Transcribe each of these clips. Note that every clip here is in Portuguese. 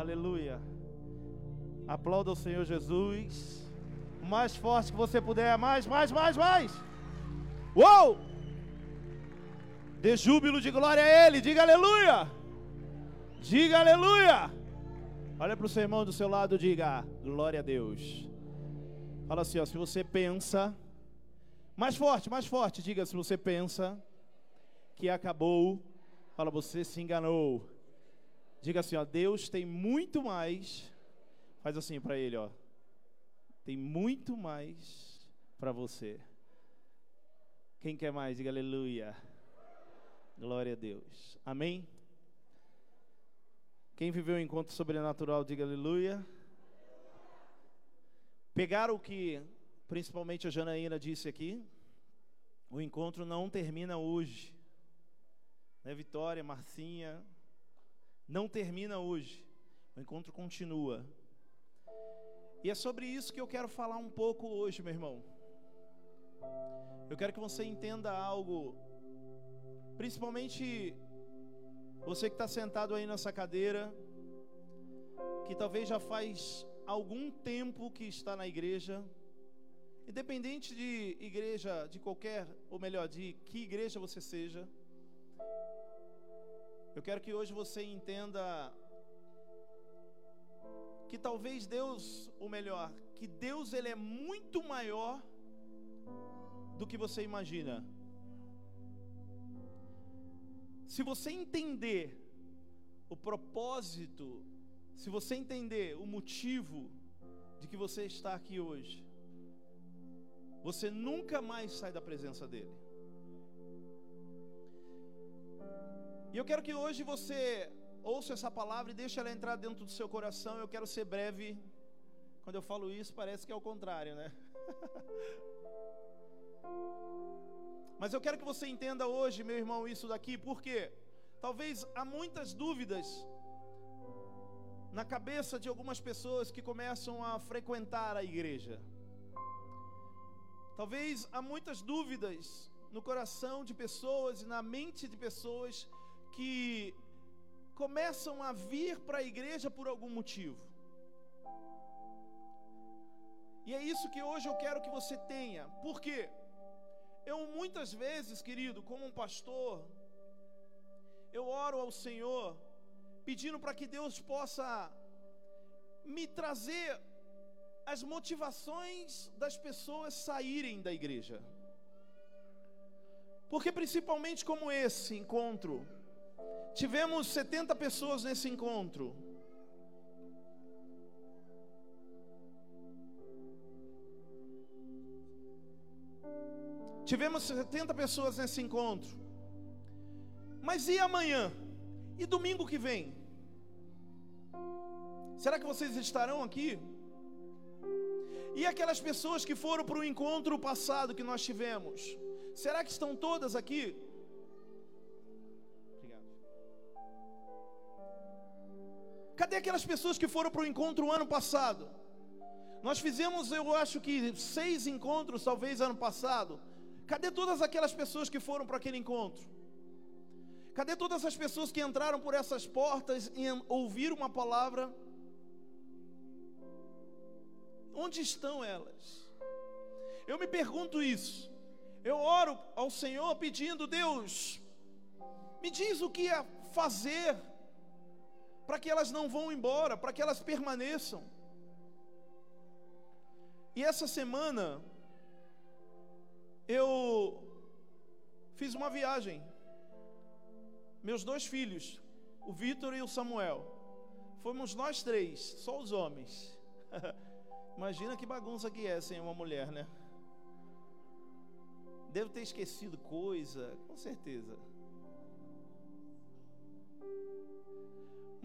Aleluia. Aplauda o Senhor Jesus. O mais forte que você puder. Mais, mais, mais, mais. Uou! Dê júbilo de glória a Ele. Diga aleluia. Diga aleluia. Olha para o seu irmão do seu lado, diga glória a Deus. Fala assim, ó, se você pensa, mais forte, mais forte, diga se você pensa que acabou, fala você se enganou. Diga assim, ó, Deus tem muito mais. Faz assim para ele, ó. Tem muito mais para você. Quem quer mais? Diga aleluia. Glória a Deus. Amém. Quem viveu o encontro sobrenatural, diga aleluia. Pegaram o que principalmente a Janaína disse aqui. O encontro não termina hoje. Né, Vitória, Marcinha? Não termina hoje. O encontro continua. E é sobre isso que eu quero falar um pouco hoje, meu irmão. Eu quero que você entenda algo, principalmente você que está sentado aí nessa cadeira, que talvez já faz algum tempo que está na igreja, independente de igreja, de qualquer, ou melhor, de que igreja você seja, eu quero que hoje você entenda que talvez Deus, ou melhor, que Deus ele é muito maior do que você imagina. Se você entender o propósito, se você entender o motivo de que você está aqui hoje, você nunca mais sai da presença dele. E eu quero que hoje você ouça essa palavra e deixe ela entrar dentro do seu coração. Eu quero ser breve. Quando eu falo isso, parece que é o contrário, né? Mas eu quero que você entenda hoje, meu irmão, isso daqui, porque talvez há muitas dúvidas na cabeça de algumas pessoas que começam a frequentar a igreja. Talvez há muitas dúvidas no coração de pessoas e na mente de pessoas que começam a vir para a igreja por algum motivo. E é isso que hoje eu quero que você tenha. Por quê? Eu muitas vezes, querido, como um pastor, eu oro ao Senhor pedindo para que Deus possa me trazer as motivações das pessoas saírem da igreja. Porque principalmente como esse encontro, tivemos 70 pessoas nesse encontro. Tivemos 70 pessoas nesse encontro. Mas e amanhã? E domingo que vem? Será que vocês estarão aqui? E aquelas pessoas que foram para o encontro passado que nós tivemos? Será que estão todas aqui? Cadê aquelas pessoas que foram para o encontro ano passado? Nós fizemos, eu acho que seis encontros, talvez ano passado. Cadê todas aquelas pessoas que foram para aquele encontro? Cadê todas as pessoas que entraram por essas portas e ouviram uma palavra? Onde estão elas? Eu me pergunto isso. Eu oro ao Senhor pedindo, Deus, me diz o que é fazer para que elas não vão embora, para que elas permaneçam. E essa semana eu fiz uma viagem. Meus dois filhos, o Vitor e o Samuel. Fomos nós três, só os homens. Imagina que bagunça que é sem uma mulher, né? Devo ter esquecido coisa, com certeza.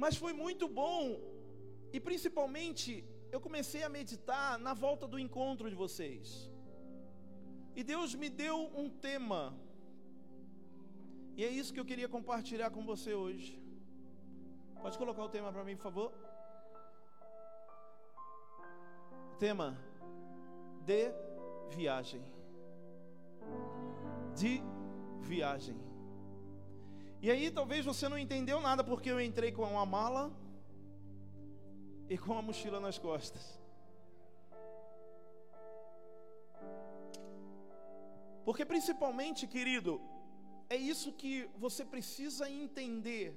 Mas foi muito bom, e principalmente eu comecei a meditar na volta do encontro de vocês. E Deus me deu um tema. E é isso que eu queria compartilhar com você hoje. Pode colocar o tema para mim, por favor? Tema de viagem. De viagem. E aí talvez você não entendeu nada porque eu entrei com uma mala e com a mochila nas costas. Porque principalmente, querido, é isso que você precisa entender.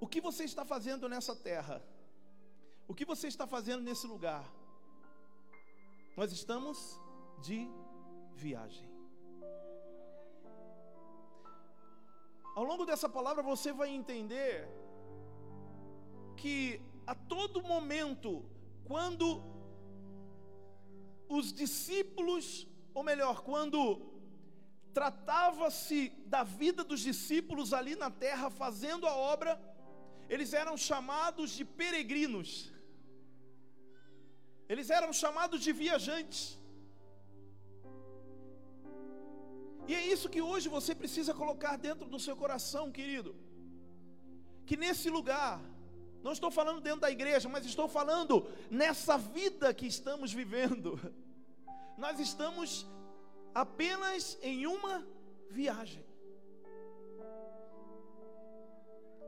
O que você está fazendo nessa terra? O que você está fazendo nesse lugar? Nós estamos de viagem. Ao longo dessa palavra você vai entender que a todo momento, quando os discípulos, ou melhor, quando tratava-se da vida dos discípulos ali na terra fazendo a obra, eles eram chamados de peregrinos, eles eram chamados de viajantes. E é isso que hoje você precisa colocar dentro do seu coração, querido. Que nesse lugar, não estou falando dentro da igreja, mas estou falando nessa vida que estamos vivendo. Nós estamos apenas em uma viagem.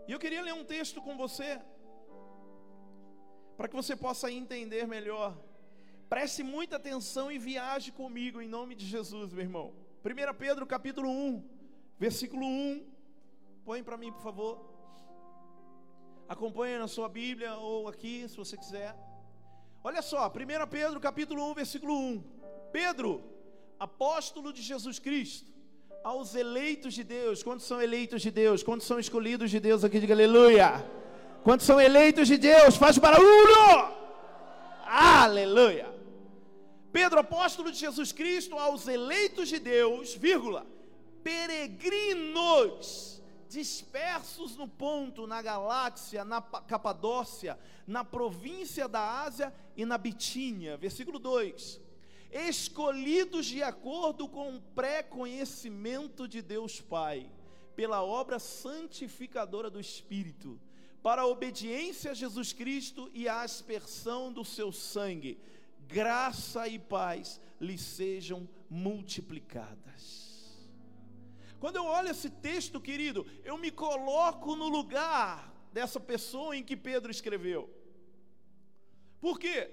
E eu queria ler um texto com você, para que você possa entender melhor. Preste muita atenção e viaje comigo em nome de Jesus, meu irmão. 1 Pedro capítulo 1, versículo 1. Põe para mim, por favor. Acompanhe na sua Bíblia ou aqui, se você quiser. Olha só, 1 Pedro capítulo 1, versículo 1. Pedro, apóstolo de Jesus Cristo, aos eleitos de Deus. Quantos são eleitos de Deus? Quantos são escolhidos de Deus aqui? Diga aleluia. Quantos são eleitos de Deus? Faz barulho! Aleluia. Pedro, apóstolo de Jesus Cristo, aos eleitos de Deus, vírgula, peregrinos dispersos no ponto, na galáxia, na Capadócia, na província da Ásia e na Bitínia. Versículo 2 escolhidos de acordo com o pré-conhecimento de Deus Pai, pela obra santificadora do Espírito, para a obediência a Jesus Cristo e a aspersão do seu sangue, graça e paz lhe sejam multiplicadas. Quando eu olho esse texto, querido, eu me coloco no lugar dessa pessoa em que Pedro escreveu. Por quê?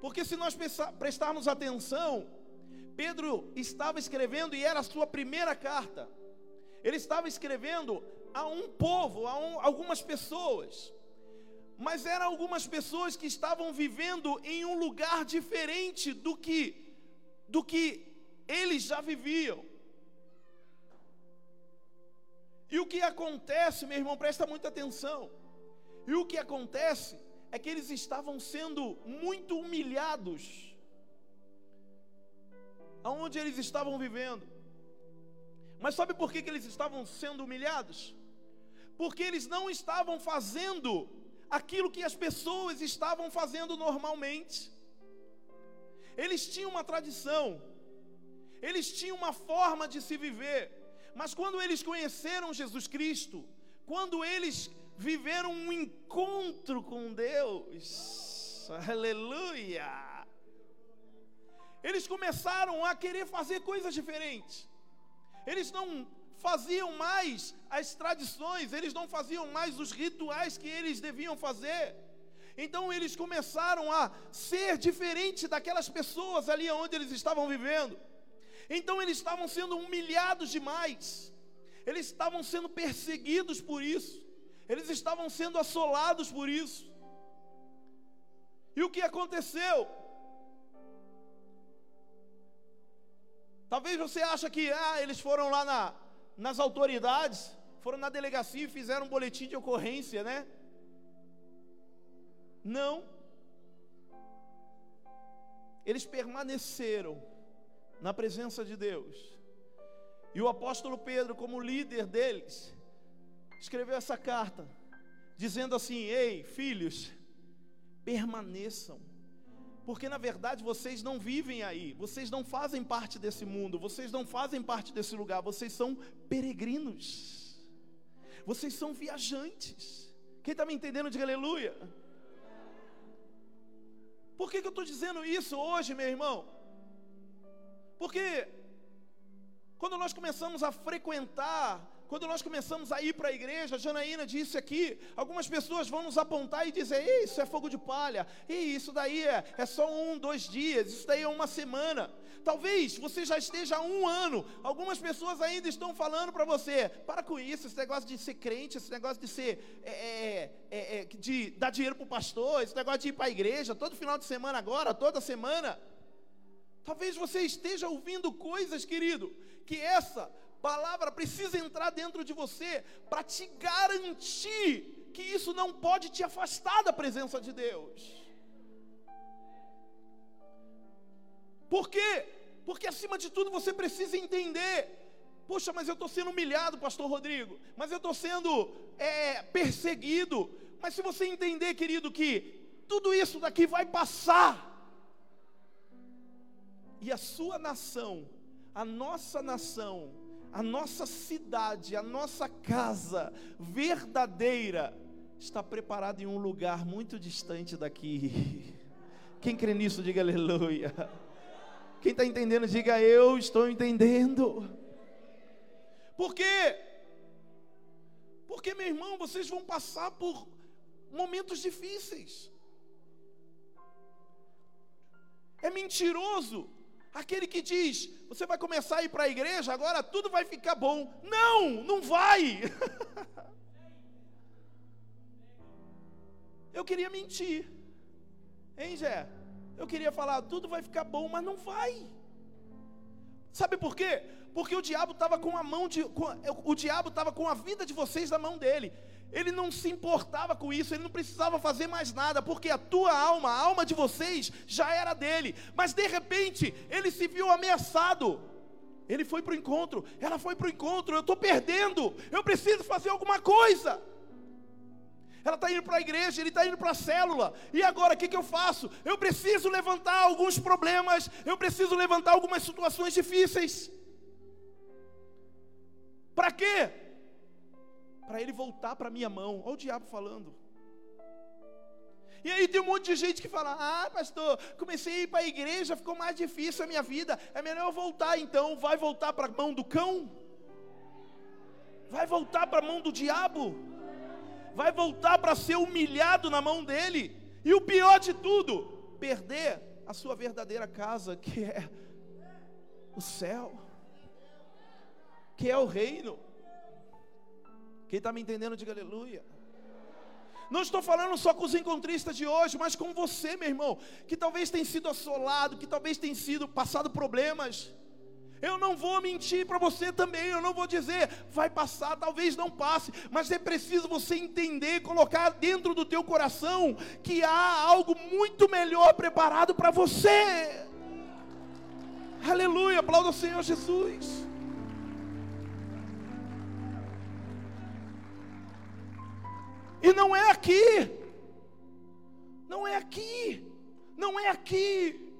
Porque se nós prestarmos atenção, Pedro estava escrevendo e era a sua primeira carta. Ele estava escrevendo a um povo, a um, algumas pessoas. Mas eram algumas pessoas que estavam vivendo em um lugar diferente do que do que eles já viviam. E o que acontece, meu irmão, presta muita atenção. E o que acontece é que eles estavam sendo muito humilhados, aonde eles estavam vivendo. Mas sabe por que, que eles estavam sendo humilhados? Porque eles não estavam fazendo aquilo que as pessoas estavam fazendo normalmente. Eles tinham uma tradição, eles tinham uma forma de se viver, mas quando eles conheceram Jesus Cristo, quando eles viveram um encontro com Deus. Aleluia! Eles começaram a querer fazer coisas diferentes. Eles não faziam mais as tradições, eles não faziam mais os rituais que eles deviam fazer. Então eles começaram a ser diferente daquelas pessoas ali onde eles estavam vivendo. Então eles estavam sendo humilhados demais. Eles estavam sendo perseguidos por isso. Eles estavam sendo assolados por isso. E o que aconteceu? Talvez você ache que ah, eles foram lá na, nas autoridades, foram na delegacia e fizeram um boletim de ocorrência, né? Não. Eles permaneceram na presença de Deus. E o apóstolo Pedro, como líder deles, escreveu essa carta, dizendo assim: Ei, filhos, permaneçam, porque na verdade vocês não vivem aí, vocês não fazem parte desse mundo, vocês não fazem parte desse lugar, vocês são peregrinos, vocês são viajantes. Quem está me entendendo, diga aleluia. Por que, que eu estou dizendo isso hoje, meu irmão? Porque quando nós começamos a frequentar Quando nós começamos a ir para a igreja, Janaína disse aqui, algumas pessoas vão nos apontar e dizer: isso é fogo de palha, isso daí é, é só um, dois dias, isso daí é uma semana. Talvez você já esteja há um ano, algumas pessoas ainda estão falando para você: para com isso, esse negócio de ser crente, esse negócio de ser, é, é, é, é de dar dinheiro para o pastor, esse negócio de ir para a igreja todo final de semana agora, toda semana. Talvez você esteja ouvindo coisas, querido, que essa palavra precisa entrar dentro de você para te garantir que isso não pode te afastar da presença de Deus. Por quê? Porque acima de tudo você precisa entender. Poxa, mas eu estou sendo humilhado, Pastor Rodrigo. Mas eu estou sendo é, perseguido. Mas se você entender, querido, que tudo isso daqui vai passar. E a sua nação, a nossa nação, a nossa cidade, a nossa casa verdadeira está preparada em um lugar muito distante daqui. Quem crê nisso, diga aleluia. Quem está entendendo, diga eu estou entendendo. Por quê? Porque, meu irmão, vocês vão passar por momentos difíceis. É mentiroso Aquele que diz, você vai começar a ir para a igreja, agora tudo vai ficar bom. Não, não vai. Eu queria mentir. Hein, Jé? Eu queria falar, tudo vai ficar bom, mas não vai. Sabe por quê? Porque o diabo estava com a mão de. Com, o diabo estava com a vida de vocês na mão dele. Ele não se importava com isso, ele não precisava fazer mais nada, porque a tua alma, a alma de vocês, já era dele. Mas de repente, ele se viu ameaçado. Ele foi para o encontro, ela foi para o encontro, eu estou perdendo, eu preciso fazer alguma coisa. Ela está indo para a igreja, ele está indo para a célula, e agora o que, que eu faço? Eu preciso levantar alguns problemas, eu preciso levantar algumas situações difíceis. Para quê? Para ele voltar para minha mão. Olha o diabo falando. E aí tem um monte de gente que fala: Ah, pastor, comecei a ir para a igreja, ficou mais difícil a minha vida. É melhor eu voltar então. Vai voltar para a mão do cão? Vai voltar para a mão do diabo? Vai voltar para ser humilhado na mão dele? E o pior de tudo, perder a sua verdadeira casa, que é o céu, que é o reino. Quem está me entendendo, diga aleluia. Não estou falando só com os encontristas de hoje, mas com você, meu irmão, que talvez tenha sido assolado, que talvez tenha sido passado problemas. Eu não vou mentir para você também, eu não vou dizer vai passar, talvez não passe, mas é preciso você entender, colocar dentro do teu coração que há algo muito melhor preparado para você. Aleluia, aplauda o Senhor Jesus. E não é aqui. Não é aqui. Não é aqui.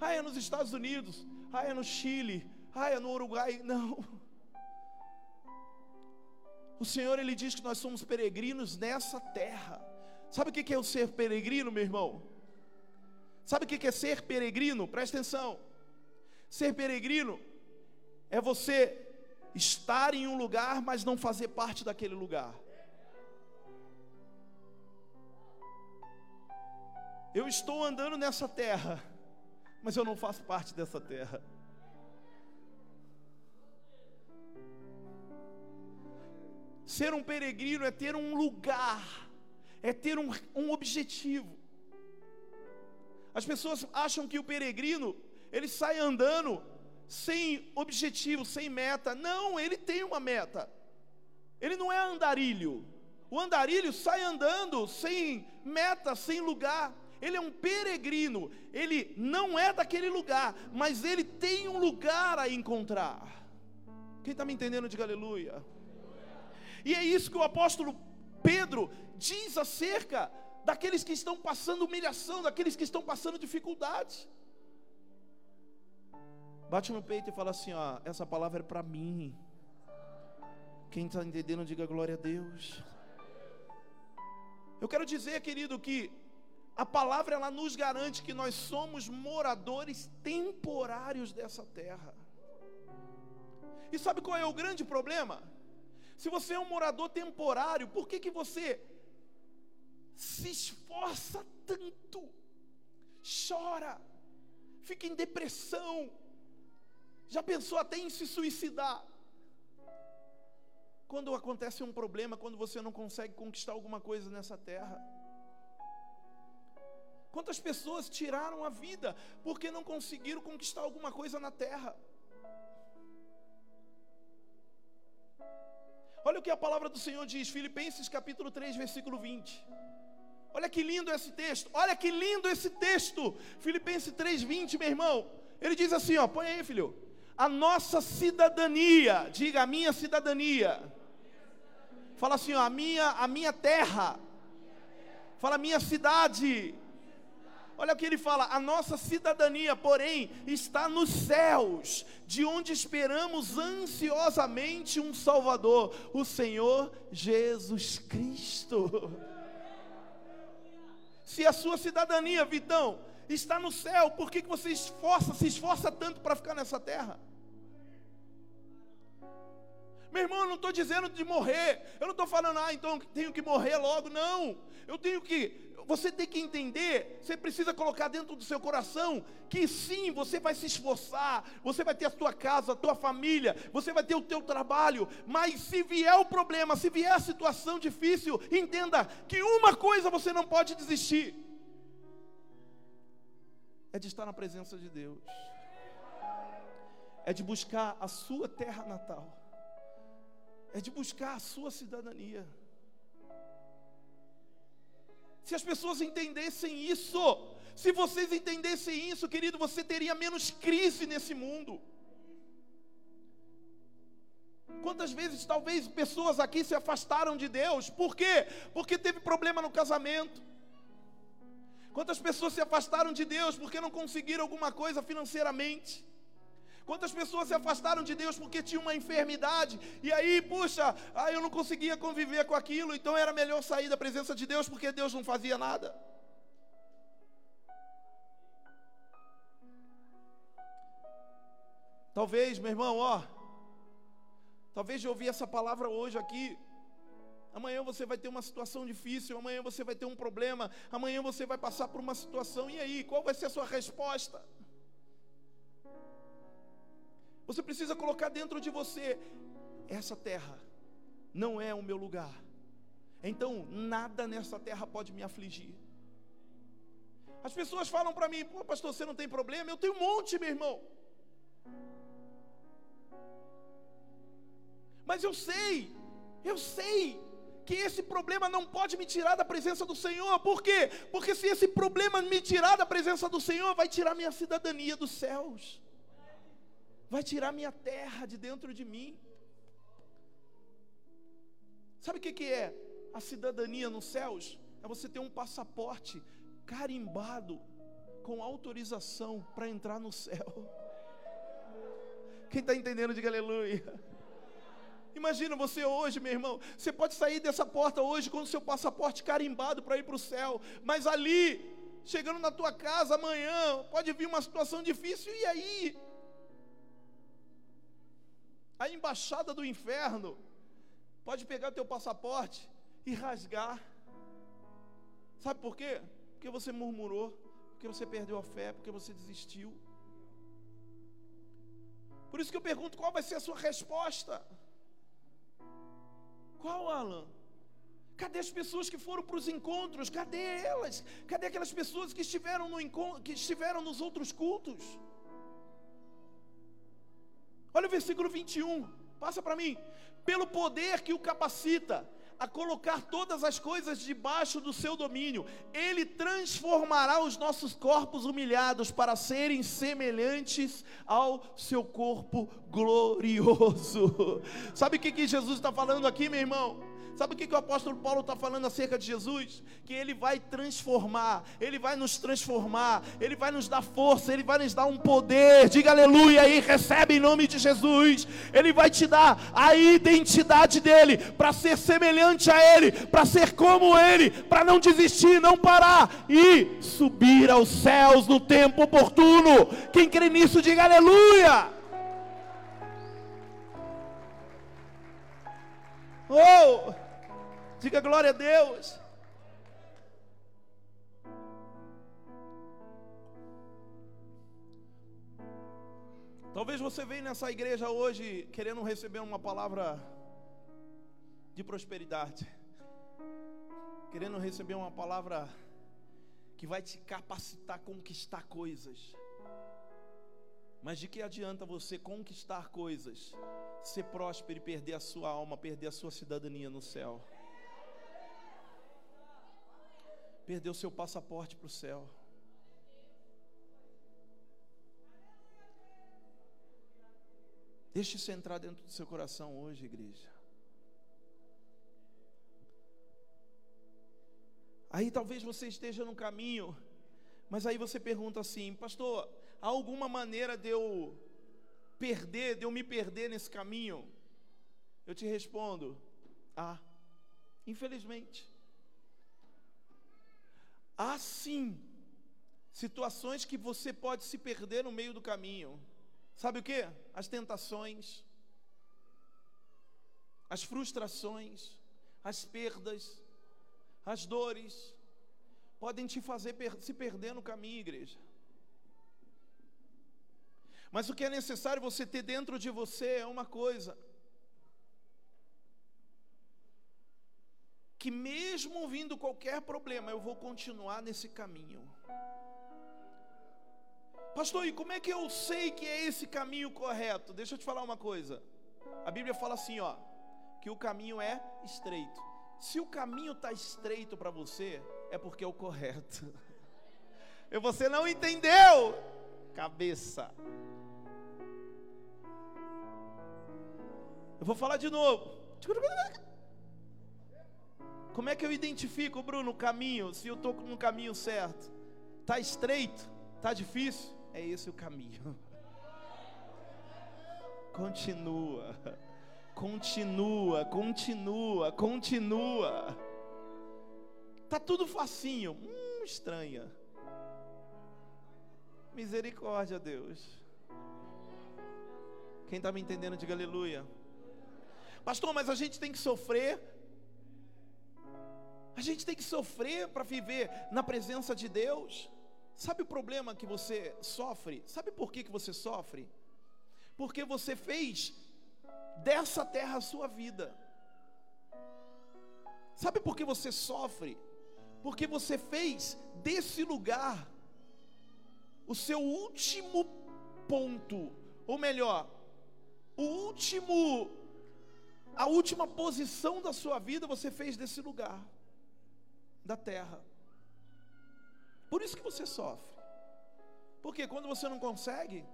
Ah, é nos Estados Unidos. Ah, é no Chile. Ah, é no Uruguai. Não. O Senhor, Ele diz que nós somos peregrinos nessa terra. Sabe o que é o ser peregrino, meu irmão? Sabe o que é ser peregrino? Presta atenção. Ser peregrino é você estar em um lugar, mas não fazer parte daquele lugar. Eu estou andando nessa terra, mas eu não faço parte dessa terra. Ser um peregrino é ter um lugar, é ter um, um objetivo. As pessoas acham que o peregrino, ele sai andando sem objetivo, sem meta. Não, ele tem uma meta. Ele não é andarilho. O andarilho sai andando sem meta, sem lugar. Ele é um peregrino. Ele não é daquele lugar, mas ele tem um lugar a encontrar. Quem está me entendendo, diga aleluia. E é isso que o apóstolo Pedro diz acerca daqueles que estão passando humilhação, daqueles que estão passando dificuldades. Bate no peito e fala assim: ó, essa palavra é para mim. Quem está entendendo, diga glória a Deus. Eu quero dizer, querido, que a palavra ela nos garante que nós somos moradores temporários dessa terra. E sabe qual é o grande problema? Se você é um morador temporário, por que, que você se esforça tanto, chora, fica em depressão, já pensou até em se suicidar? Quando acontece um problema, quando você não consegue conquistar alguma coisa nessa terra. Quantas pessoas tiraram a vida porque não conseguiram conquistar alguma coisa na terra? Olha o que a palavra do Senhor diz, Filipenses capítulo 3, versículo 20. Olha que lindo esse texto, olha que lindo esse texto. Filipenses 3, 20, meu irmão. Ele diz assim, ó, põe aí, filho. A nossa cidadania, diga a minha cidadania Fala assim, ó, a minha, a minha terra. Fala a minha cidade. Olha o que ele fala: a nossa cidadania, porém, está nos céus, de onde esperamos ansiosamente um Salvador, o Senhor Jesus Cristo. Se a sua cidadania, Vitão, está no céu, por que, que você esforça, se esforça tanto para ficar nessa terra? Meu irmão, eu não estou dizendo de morrer. Eu não estou falando, ah, então tenho que morrer logo. Não. Eu tenho que. Você tem que entender, você precisa colocar dentro do seu coração que sim, você vai se esforçar, você vai ter a sua casa, a tua família, você vai ter o teu trabalho, mas se vier o problema, se vier a situação difícil, entenda que uma coisa você não pode desistir: é de estar na presença de Deus, é de buscar a sua terra natal é de buscar a sua cidadania. Se as pessoas entendessem isso, se vocês entendessem isso, querido, você teria menos crise nesse mundo. Quantas vezes talvez pessoas aqui se afastaram de Deus? Por quê? Porque teve problema no casamento. Quantas pessoas se afastaram de Deus porque não conseguiram alguma coisa financeiramente? Quantas pessoas se afastaram de Deus porque tinham uma enfermidade, e aí, puxa, ah, eu não conseguia conviver com aquilo, então era melhor sair da presença de Deus porque Deus não fazia nada. Talvez, meu irmão, ó, talvez de ouvir essa palavra hoje aqui, amanhã você vai ter uma situação difícil, amanhã você vai ter um problema, amanhã você vai passar por uma situação, e aí, qual vai ser a sua resposta? Você precisa colocar dentro de você: essa terra não é o meu lugar. Então, nada nessa terra pode me afligir. As pessoas falam para mim: pô, pastor, você não tem problema? Eu tenho um monte, meu irmão. Mas eu sei, eu sei que esse problema não pode me tirar da presença do Senhor. Por quê? Porque se esse problema me tirar da presença do Senhor, vai tirar minha cidadania dos céus vai tirar minha terra de dentro de mim. Sabe o que, é a cidadania nos céus? É você ter um passaporte carimbado com autorização para entrar no céu. Quem está entendendo, diga aleluia. Imagina você hoje, meu irmão. Você pode sair dessa porta hoje com o seu passaporte carimbado para ir para o céu, mas ali, chegando na tua casa amanhã, pode vir uma situação difícil, e aí? a embaixada do inferno pode pegar o teu passaporte e rasgar. Sabe por quê? Porque você murmurou, porque você perdeu a fé, porque você desistiu. Por isso que eu pergunto qual vai ser a sua resposta. Qual, Alan? Cadê as pessoas que foram para os encontros? Cadê elas? Cadê aquelas pessoas que estiveram, no encontro, que estiveram nos outros cultos? Olha o versículo 21, passa para mim. Pelo poder que o capacita a colocar todas as coisas debaixo do seu domínio, ele transformará os nossos corpos humilhados para serem semelhantes ao seu corpo glorioso. Sabe o que, que Jesus está falando aqui, meu irmão? Sabe o que, que o apóstolo Paulo está falando acerca de Jesus? Que ele vai transformar, ele vai nos transformar, ele vai nos dar força, ele vai nos dar um poder. Diga aleluia aí, recebe em nome de Jesus. Ele vai te dar a identidade dele, para ser semelhante a ele, para ser como ele, para não desistir, não parar e subir aos céus no tempo oportuno. Quem crê nisso, diga aleluia. Oh! Diga glória a Deus. Talvez você venha nessa igreja hoje querendo receber uma palavra de prosperidade, querendo receber uma palavra que vai te capacitar a conquistar coisas. Mas de que adianta você conquistar coisas, ser próspero e perder a sua alma, perder a sua cidadania no céu? Perder o seu passaporte para o céu. Deixe isso entrar dentro do seu coração hoje, igreja. Aí talvez você esteja no caminho, mas aí você pergunta assim, pastor, há alguma maneira de eu perder, de eu me perder nesse caminho? Eu te respondo, ah, infelizmente. Há sim situações que você pode se perder no meio do caminho. Sabe o que? As tentações, as frustrações, as perdas, as dores, podem te fazer per se perder no caminho, igreja. Mas o que é necessário você ter dentro de você é uma coisa: que mesmo vindo qualquer problema, eu vou continuar nesse caminho. Pastor, e como é que eu sei que é esse caminho correto? Deixa eu te falar uma coisa. A Bíblia fala assim, ó, que o caminho é estreito. Se o caminho está estreito para você, é porque é o correto. E você não entendeu, cabeça. Eu vou falar de novo. Como é que eu identifico, Bruno, o caminho? Se eu estou no caminho certo? Está estreito? Está difícil? É esse o caminho. Continua, continua, continua, continua. Tá tudo facinho. Hum, estranha. Misericórdia, Deus. Quem está me entendendo, diga aleluia. Pastor, mas a gente tem que sofrer. A gente tem que sofrer para viver na presença de Deus. Sabe o problema que você sofre? Sabe por que, que você sofre? Porque você fez dessa terra a sua vida. Sabe por que você sofre? Porque você fez desse lugar o seu último ponto, ou melhor, o último a última posição da sua vida você fez desse lugar da terra. Por isso que você sofre. Porque quando você não consegue,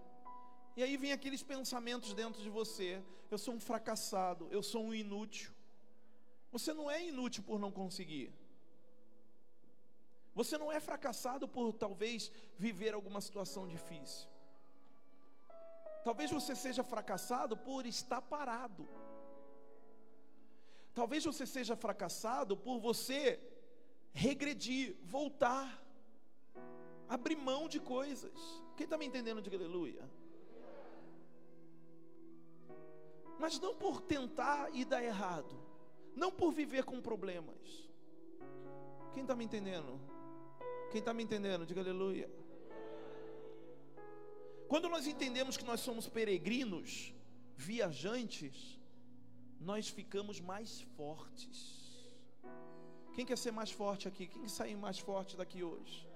e aí vem aqueles pensamentos dentro de você: eu sou um fracassado, eu sou um inútil. Você não é inútil por não conseguir. Você não é fracassado por talvez viver alguma situação difícil. Talvez você seja fracassado por estar parado. Talvez você seja fracassado por você regredir, voltar abrir mão de coisas. Quem está me entendendo, diga aleluia. Mas não por tentar e dar errado, não por viver com problemas. Quem está me entendendo? Quem está me entendendo, diga aleluia. Quando nós entendemos que nós somos peregrinos, viajantes, nós ficamos mais fortes. Quem quer ser mais forte aqui? Quem quer sair mais forte daqui hoje?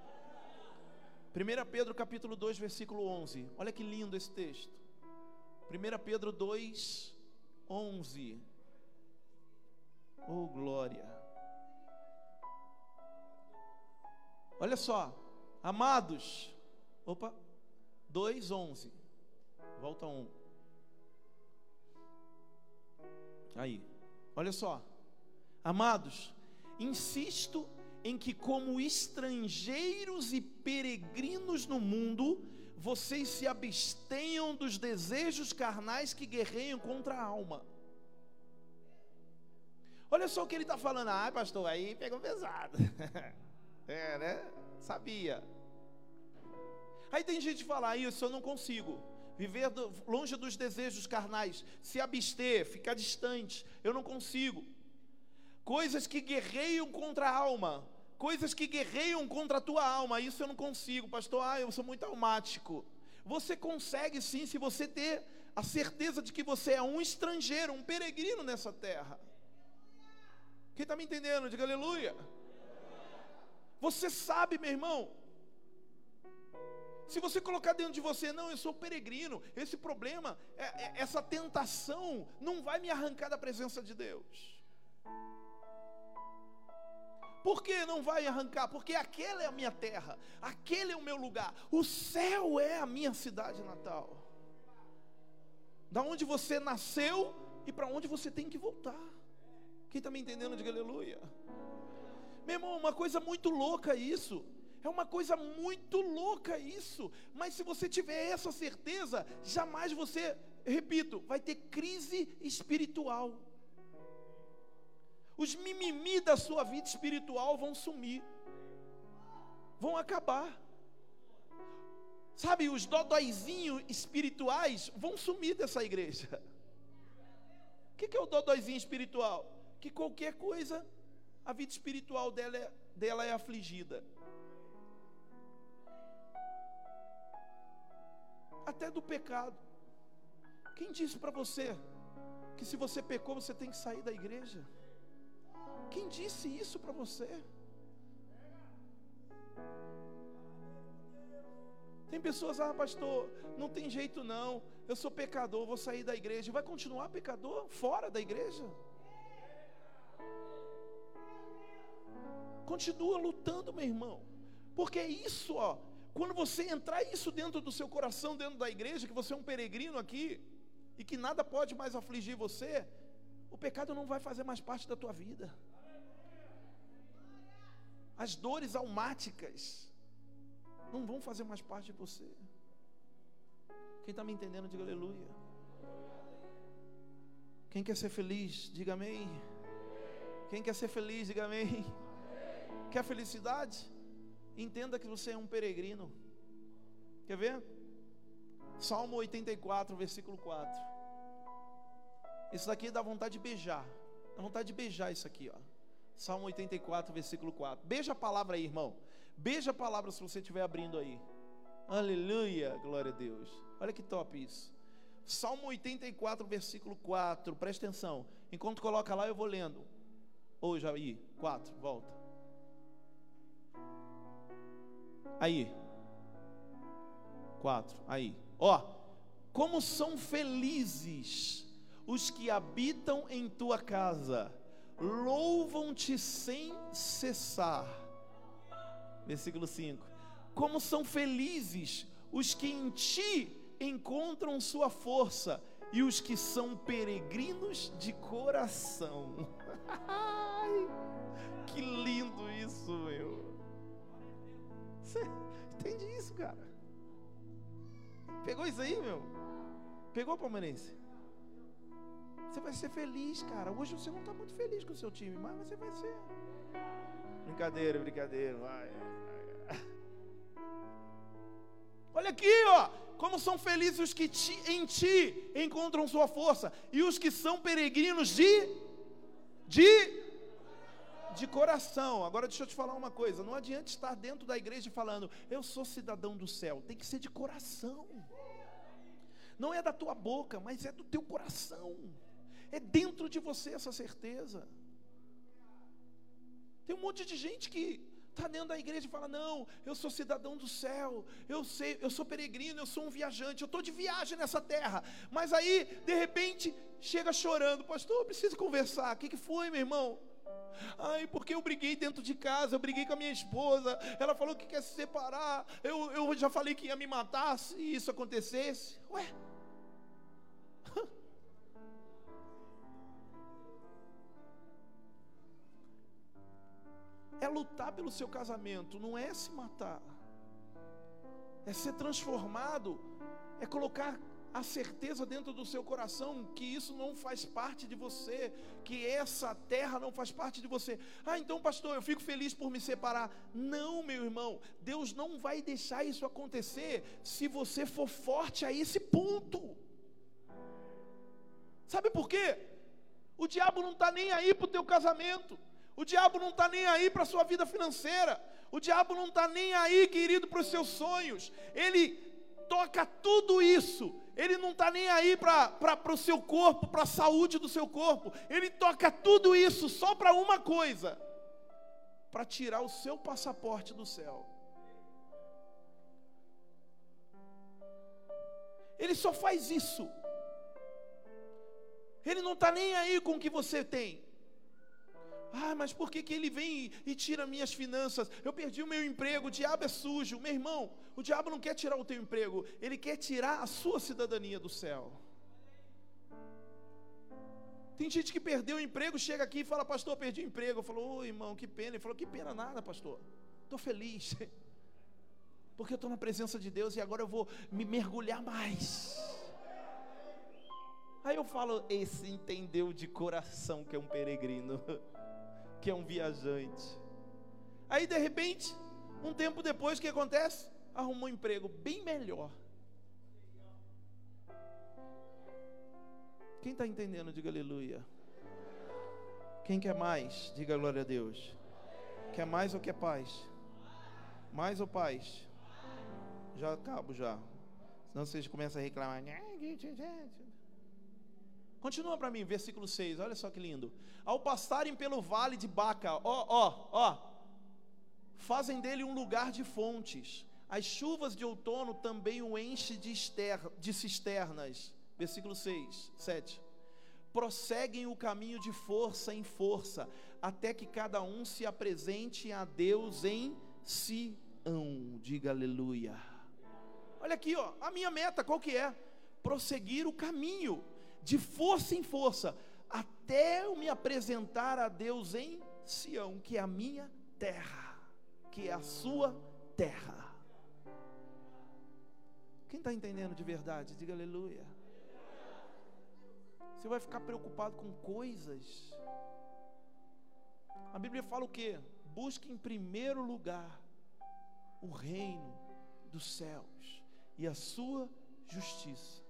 1 Pedro capítulo 2, versículo 11. Olha que lindo esse texto. 1 Pedro 2, 11. Oh, glória. Olha só, amados. Opa, 2, 11. Volta um. Aí, olha só. Amados, insisto em que, como estrangeiros e peregrinos no mundo, vocês se abstenham dos desejos carnais que guerreiam contra a alma. Olha só o que ele está falando. Ah, pastor, aí pegou pesado. é, né? Sabia. Aí tem gente que fala, ah, isso eu não consigo. viver longe dos desejos carnais, se abster, ficar distante. Eu não consigo. Coisas que guerreiam contra a alma, coisas que guerreiam contra a tua alma, isso eu não consigo, pastor. Ah, eu sou muito almático. Você consegue sim, se você ter a certeza de que você é um estrangeiro, um peregrino nessa terra. Quem está me entendendo? Diga aleluia. Você sabe, meu irmão, se você colocar dentro de você, não, eu sou peregrino, esse problema, é, é, essa tentação, não vai me arrancar da presença de Deus. Por que não vai arrancar? Porque aquela é a minha terra, aquele é o meu lugar, o céu é a minha cidade natal. Da onde você nasceu e para onde você tem que voltar. Quem está me entendendo, diga aleluia. Meu irmão, uma coisa muito louca isso. É uma coisa muito louca isso. Mas se você tiver essa certeza, jamais você, repito, vai ter crise espiritual. Os mimimi da sua vida espiritual vão sumir. Vão acabar. Sabe, os dodóizinhos espirituais vão sumir dessa igreja. O que é o dodóizinho espiritual? Que qualquer coisa, a vida espiritual dela é, dela é afligida. até do pecado. Quem disse para você que se você pecou você tem que sair da igreja? Quem disse isso para você? Tem pessoas, ah, pastor, não tem jeito não, eu sou pecador, vou sair da igreja. Vai continuar pecador fora da igreja? Continua lutando, meu irmão, porque é isso, ó, quando você entrar isso dentro do seu coração, dentro da igreja, que você é um peregrino aqui, e que nada pode mais afligir você, o pecado não vai fazer mais parte da tua vida. As dores almáticas não vão fazer mais parte de você. Quem está me entendendo, diga aleluia. Quem quer ser feliz, diga amém. Quem quer ser feliz, diga amém. Quer felicidade? Entenda que você é um peregrino. Quer ver? Salmo 84, versículo 4. Isso daqui dá vontade de beijar. Dá vontade de beijar isso aqui, ó. Salmo 84, versículo 4. Beija a palavra aí, irmão. Beija a palavra se você estiver abrindo aí. Aleluia, glória a Deus. Olha que top isso. Salmo 84, versículo 4. Presta atenção. Enquanto coloca lá, eu vou lendo. Ou já aí, 4, volta. Aí. Quatro. Aí. Ó. Como são felizes os que habitam em tua casa. Louvam-te sem cessar. Versículo 5. Como são felizes os que em ti encontram sua força e os que são peregrinos de coração. que lindo isso, meu. Você entende isso, cara? Pegou isso aí, meu? Pegou, palmeirense? Você vai ser feliz, cara. Hoje você não está muito feliz com o seu time, mas você vai ser. Brincadeira, brincadeira. Olha aqui, ó. Como são felizes os que ti, em ti encontram sua força e os que são peregrinos de de de coração. Agora deixa eu te falar uma coisa: não adianta estar dentro da igreja falando, eu sou cidadão do céu. Tem que ser de coração. Não é da tua boca, mas é do teu coração. É dentro de você essa certeza. Tem um monte de gente que está dentro da igreja e fala: Não, eu sou cidadão do céu, eu sei, eu sou peregrino, eu sou um viajante, eu estou de viagem nessa terra. Mas aí, de repente, chega chorando, pastor, eu preciso conversar. O que, que foi, meu irmão? Ai, porque eu briguei dentro de casa, eu briguei com a minha esposa. Ela falou que quer se separar. Eu, eu já falei que ia me matar se isso acontecesse. Ué? É lutar pelo seu casamento, não é se matar. É ser transformado, é colocar a certeza dentro do seu coração que isso não faz parte de você, que essa terra não faz parte de você. Ah, então, pastor, eu fico feliz por me separar. Não, meu irmão, Deus não vai deixar isso acontecer se você for forte a esse ponto. Sabe por quê? O diabo não está nem aí para o teu casamento. O diabo não está nem aí para a sua vida financeira. O diabo não está nem aí, querido, para os seus sonhos. Ele toca tudo isso ele não está nem aí para o seu corpo, para a saúde do seu corpo. Ele toca tudo isso só para uma coisa: para tirar o seu passaporte do céu. Ele só faz isso. Ele não está nem aí com o que você tem. Ah, mas por que, que ele vem e, tira minhas finanças? Eu perdi o meu emprego, o diabo é sujo. Meu irmão, o diabo não quer tirar o teu emprego, ele quer tirar a sua cidadania do céu. Tem gente que perdeu o emprego, chega aqui e fala, pastor, perdi o emprego. Eu falo, ô irmão, que pena. Ele falou, que pena nada, pastor. Estou feliz. Porque eu estou na presença de Deus e agora eu vou me mergulhar mais. Aí eu falo, esse entendeu de coração que é um peregrino. que é um viajante. Aí de repente, um tempo depois, o que acontece? Arrumou um emprego bem melhor. Quem está entendendo, diga aleluia. Quem quer mais, diga glória a Deus. Quer mais ou quer paz? Mais ou paz? Já acabo já. Senão vocês começam a reclamar. Continua para mim, versículo 6, olha só que lindo. Ao passarem pelo vale de Baca, ó, ó, ó, fazem dele um lugar de fontes. As chuvas de outono também o enchem de, de cisternas. Versículo 6, 7. Prosseguem o caminho de força em força, até que cada um se apresente a Deus em Sião. Diga aleluia. Olha aqui, ó, a minha meta qual que é? Prosseguir o caminho de força em força, até eu me apresentar a Deus em Sião, que é a minha terra, que é a sua terra. Quem está entendendo de verdade, diga aleluia. Você vai ficar preocupado com coisas. A Bíblia fala o que? Busque em primeiro lugar o reino dos céus e a sua justiça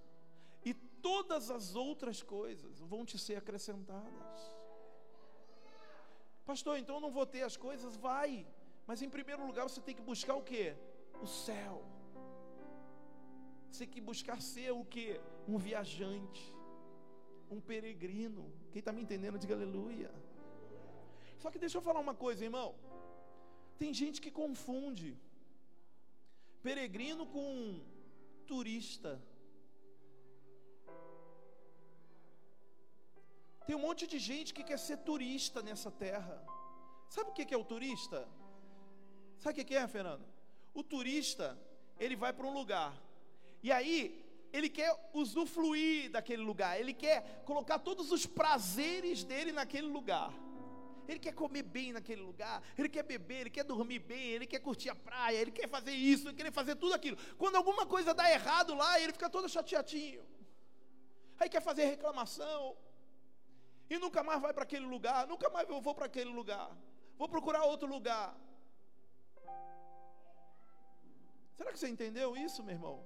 todas as outras coisas vão te ser acrescentadas. Pastor, então eu não vou ter as coisas? Vai. Mas em primeiro lugar você tem que buscar o que? O céu. Você tem que buscar ser o que? Um viajante, um peregrino. Quem está me entendendo, diga aleluia. Só que deixa eu falar uma coisa, irmão. Tem gente que confunde peregrino com turista. Tem um monte de gente que quer ser turista nessa terra. Sabe o que é o turista? Sabe o que é, Fernando? O turista, ele vai para um lugar. E aí, ele quer usufruir daquele lugar. Ele quer colocar todos os prazeres dele naquele lugar. Ele quer comer bem naquele lugar, ele quer beber, ele quer dormir bem, ele quer curtir a praia, ele quer fazer isso, ele quer fazer tudo aquilo. Quando alguma coisa dá errado lá, ele fica todo chateadinho. Aí quer fazer reclamação, e nunca mais vai para aquele lugar, nunca mais eu vou para aquele lugar. Vou procurar outro lugar. Será que você entendeu isso, meu irmão?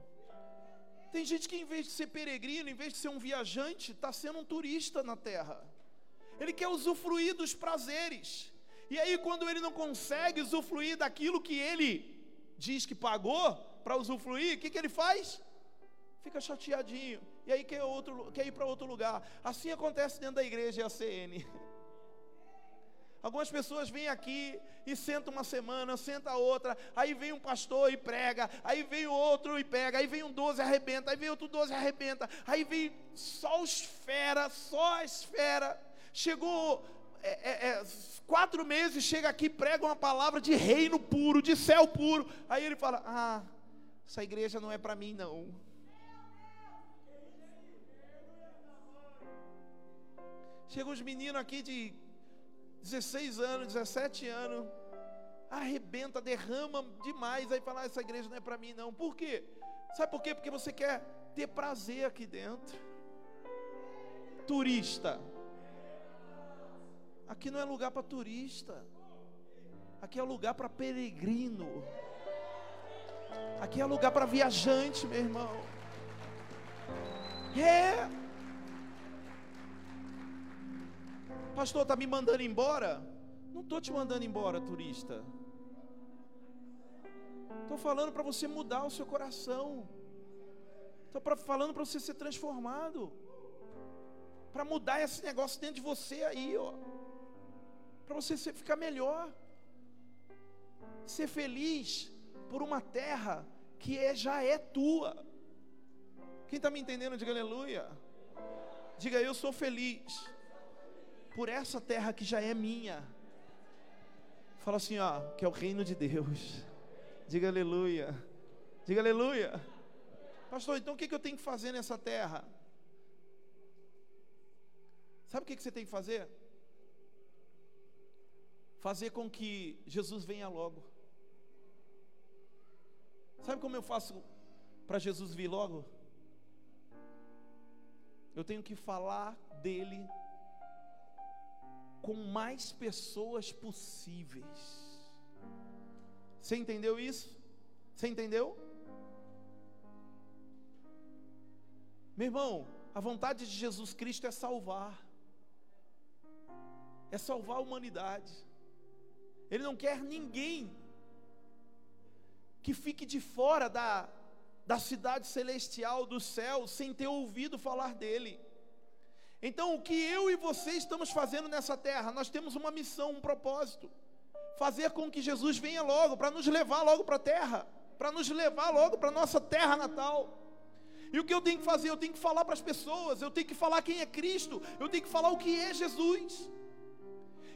Tem gente que em vez de ser peregrino, em vez de ser um viajante, está sendo um turista na terra. Ele quer usufruir dos prazeres. E aí, quando ele não consegue usufruir daquilo que ele diz que pagou para usufruir, o que, que ele faz? fica chateadinho, e aí quer, outro, quer ir para outro lugar. Assim acontece dentro da igreja ACN. Algumas pessoas vêm aqui e sentam uma semana, senta outra, aí vem um pastor e prega, aí vem outro e pega, aí vem um 12 e arrebenta, aí vem outro 12 e arrebenta, aí vem só os fera, só a esfera. Chegou é, é, é, quatro meses, chega aqui, prega uma palavra de reino puro, de céu puro. Aí ele fala: Ah, essa igreja não é para mim, não. Chegam os meninos aqui de 16 anos, 17 anos, arrebenta, derrama demais, aí fala, ah, essa igreja não é para mim não. Por quê? Sabe por quê? Porque você quer ter prazer aqui dentro. Turista. Aqui não é lugar para turista. Aqui é lugar para peregrino. Aqui é lugar para viajante, meu irmão. É. Pastor, está me mandando embora? Não estou te mandando embora, turista. Estou falando para você mudar o seu coração. Estou falando para você ser transformado. Para mudar esse negócio dentro de você aí, ó. Para você ficar melhor. Ser feliz por uma terra que é, já é tua. Quem está me entendendo, diga aleluia. Diga, eu sou feliz por essa terra que já é minha. Fala assim, ó, que é o reino de Deus. Diga aleluia. Diga aleluia. Pastor, então o que, eu tenho que fazer nessa terra? Sabe o que você tem que fazer? Fazer com que Jesus venha logo. Sabe como eu faço para Jesus vir logo? Eu tenho que falar dele com mais pessoas possíveis. Você entendeu isso? Você entendeu? Meu irmão, a vontade de Jesus Cristo é salvar, é salvar a humanidade. Ele não quer ninguém que fique de fora da, da cidade celestial do céu sem ter ouvido falar dele. Então, o que eu e você estamos fazendo nessa terra? Nós temos uma missão, um propósito: fazer com que Jesus venha logo, para nos levar logo para a terra, para nos levar logo para a nossa terra natal. E o que eu tenho que fazer? Eu tenho que falar para as pessoas, eu tenho que falar quem é Cristo, eu tenho que falar o que é Jesus.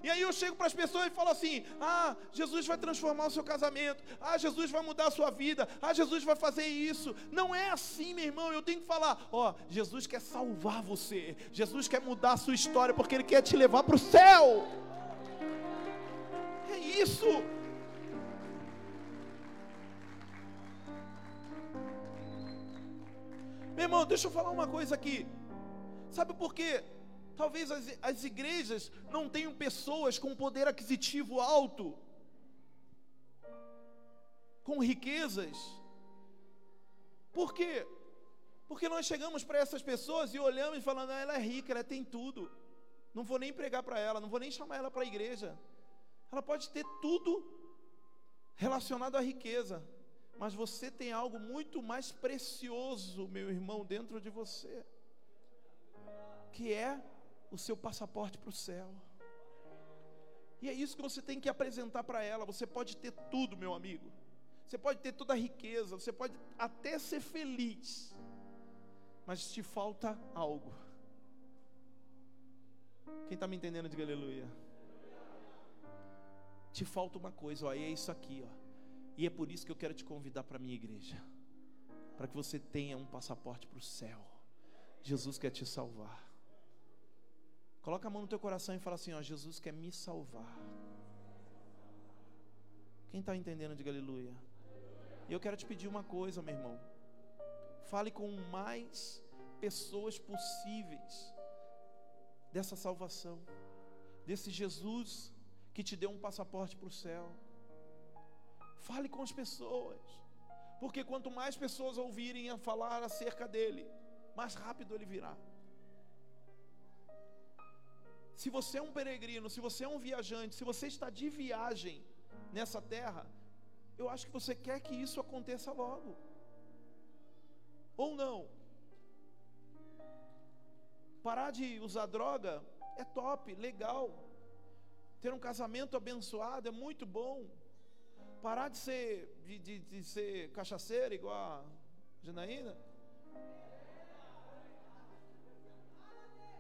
E aí eu chego para as pessoas e falo assim: ah, Jesus vai transformar o seu casamento, ah, Jesus vai mudar a sua vida, ah, Jesus vai fazer isso. Não é assim, meu irmão. Eu tenho que falar: ó, oh, Jesus quer salvar você, Jesus quer mudar a sua história, porque Ele quer te levar para o céu. É isso. Meu irmão, deixa eu falar uma coisa aqui. Sabe por quê? Talvez as, as igrejas não tenham pessoas com poder aquisitivo alto, com riquezas. Por quê? Porque nós chegamos para essas pessoas e olhamos e falamos, ah, ela é rica, ela tem tudo. Não vou nem pregar para ela, não vou nem chamar ela para a igreja. Ela pode ter tudo relacionado à riqueza, mas você tem algo muito mais precioso, meu irmão, dentro de você, que é o seu passaporte para o céu. E é isso que você tem que apresentar para ela. Você pode ter tudo, meu amigo. Você pode ter toda a riqueza, você pode até ser feliz, mas te falta algo. Quem está me entendendo, diga aleluia. Te falta uma coisa, ó, e é isso aqui, ó. E é por isso que eu quero te convidar para a minha igreja, para que você tenha um passaporte para o céu. Jesus quer te salvar. Coloca a mão no teu coração e fala assim: ó, Jesus quer me salvar. Quem está entendendo, diga aleluia. E eu quero te pedir uma coisa, meu irmão. Fale com mais pessoas possíveis dessa salvação, desse Jesus que te deu um passaporte para o céu. Fale com as pessoas, porque quanto mais pessoas ouvirem a falar acerca dele, mais rápido ele virá. Se você é um peregrino, se você é um viajante, se você está de viagem nessa terra, eu acho que você quer que isso aconteça logo. Ou não? Parar de usar droga é top, legal. Ter um casamento abençoado é muito bom. Parar de ser, de, de, de ser cachaceiro igual a Janaína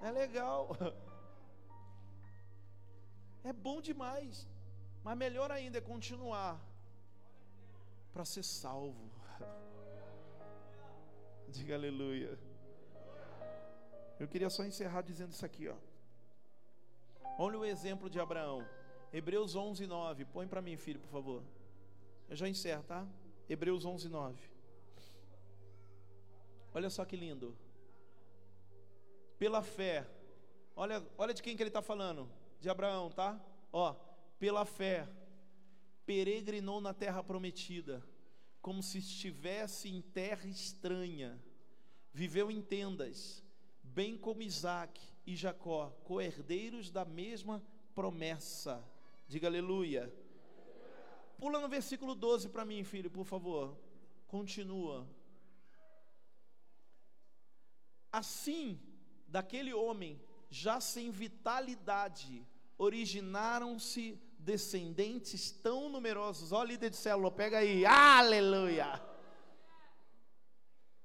é legal. É bom demais. Mas melhor ainda é continuar para ser salvo. Diga aleluia. Eu queria só encerrar dizendo isso aqui, ó. Olha o exemplo de Abraão. Hebreus 11, 9. Põe para mim, filho, por favor. Eu já encerro, tá? Hebreus 11, 9. Olha só que lindo. Pela fé. Olha, olha de quem que ele está falando. De Abraão, tá? Ó, pela fé, peregrinou na terra prometida, como se estivesse em terra estranha. Viveu em tendas, bem como Isaac e Jacó, coerdeiros da mesma promessa. Diga aleluia. Pula no versículo 12 para mim, filho, por favor. Continua. Assim, daquele homem, já sem vitalidade, originaram-se descendentes tão numerosos. Ó, líder de célula, pega aí. Aleluia!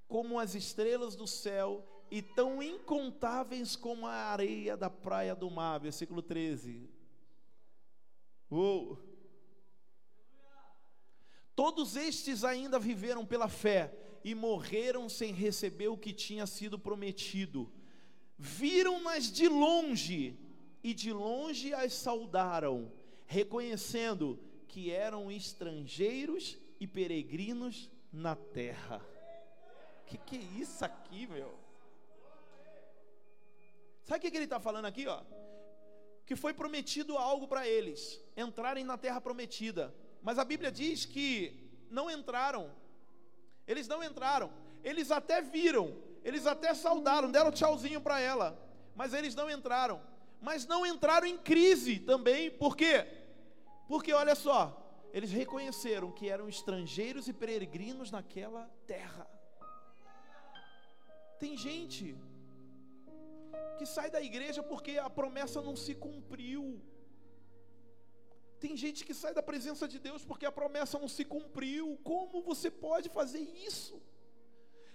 Como as estrelas do céu e tão incontáveis como a areia da praia do mar. Versículo 13. Uou! Todos estes ainda viveram pela fé e morreram sem receber o que tinha sido prometido. Viram-nas de longe e de longe as saudaram, reconhecendo que eram estrangeiros e peregrinos na terra. Que que é isso aqui, meu? Sabe o que, que ele está falando aqui, ó? Que foi prometido algo para eles, entrarem na terra prometida. Mas a Bíblia diz que não entraram. Eles não entraram. Eles até viram, eles até saudaram, deram tchauzinho para ela, mas eles não entraram. Mas não entraram em crise também, por quê? Porque olha só, eles reconheceram que eram estrangeiros e peregrinos naquela terra. Tem gente que sai da igreja porque a promessa não se cumpriu. Tem gente que sai da presença de Deus porque a promessa não se cumpriu. Como você pode fazer isso?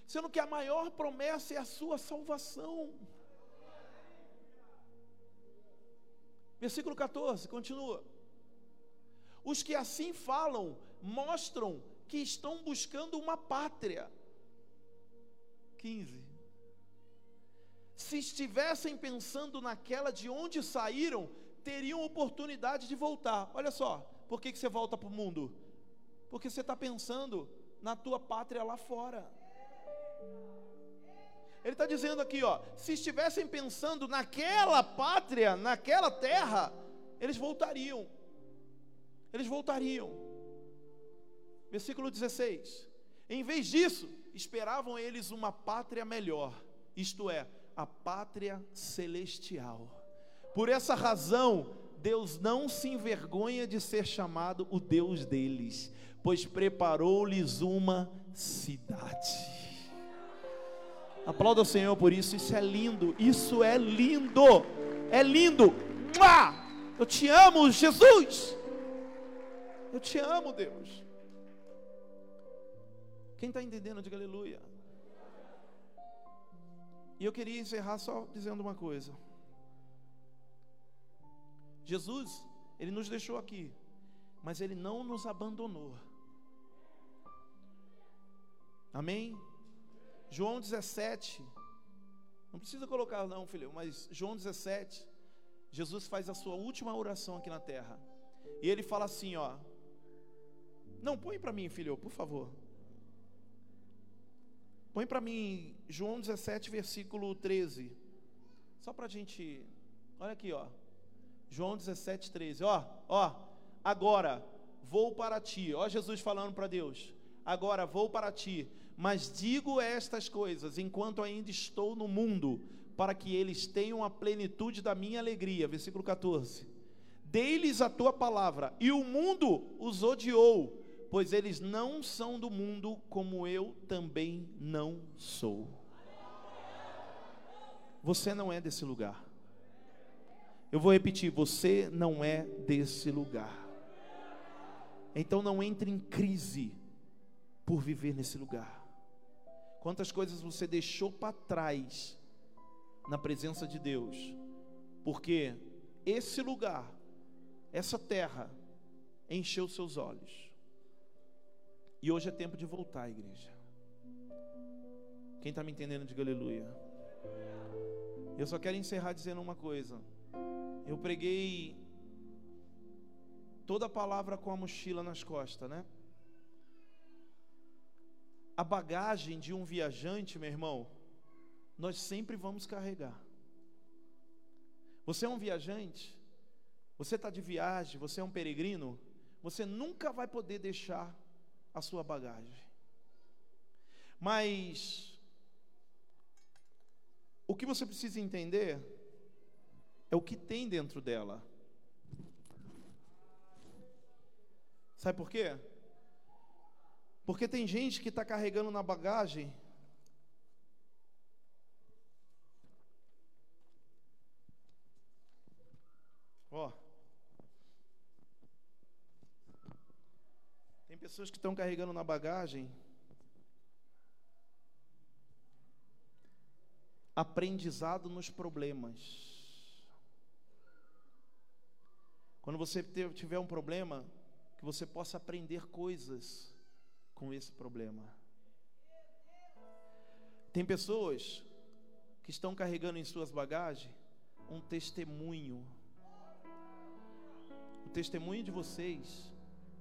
Sendo que a maior promessa é a sua salvação. Versículo 14, continua. Os que assim falam mostram que estão buscando uma pátria. 15. Se estivessem pensando naquela de onde saíram, teriam oportunidade de voltar. Olha só, por que, que você volta para o mundo? Porque você está pensando na tua pátria lá fora. Ele está dizendo aqui, ó, se estivessem pensando naquela pátria, naquela terra, eles voltariam. Eles voltariam. Versículo 16. Em vez disso, esperavam eles uma pátria melhor, isto é, a pátria celestial. Por essa razão, Deus não se envergonha de ser chamado o Deus deles, pois preparou-lhes uma cidade. Aplauda o Senhor por isso, isso é lindo, isso é lindo, é lindo. Eu te amo, Jesus. Eu te amo, Deus. Quem está entendendo, diga aleluia. E eu queria encerrar só dizendo uma coisa. Jesus, Ele nos deixou aqui, mas Ele não nos abandonou. Amém? João 17, não precisa colocar não, filho, mas João 17, Jesus faz a sua última oração aqui na terra. E ele fala assim, ó. Não, põe para mim, filho, por favor. Põe para mim João 17, versículo 13. Só para a gente. Olha aqui, ó. João 17, 13. Ó, ó. Agora vou para ti. Ó, Jesus falando para Deus. Agora vou para ti. Mas digo estas coisas enquanto ainda estou no mundo, para que eles tenham a plenitude da minha alegria. Versículo 14. Dei-lhes a tua palavra, e o mundo os odiou pois eles não são do mundo, como eu também não sou. Você não é desse lugar. Eu vou repetir: você não é desse lugar. Então não entre em crise por viver nesse lugar. Quantas coisas você deixou para trás na presença de Deus, porque esse lugar, essa terra, encheu seus olhos. E hoje é tempo de voltar, igreja. Quem está me entendendo, diga aleluia. Eu só quero encerrar dizendo uma coisa. Eu preguei toda a palavra com a mochila nas costas, né? A bagagem de um viajante, meu irmão, nós sempre vamos carregar. Você é um viajante, você está de viagem, você é um peregrino, você nunca vai poder deixar a sua bagagem. Mas o que você precisa entender é o que tem dentro dela. Sabe por quê? Porque tem gente que está carregando na bagagem Ó. Tem pessoas que estão carregando na bagagem aprendizado nos problemas. Quando você tiver um problema, que você possa aprender coisas com esse problema. Tem pessoas que estão carregando em suas bagagens um testemunho. O testemunho de vocês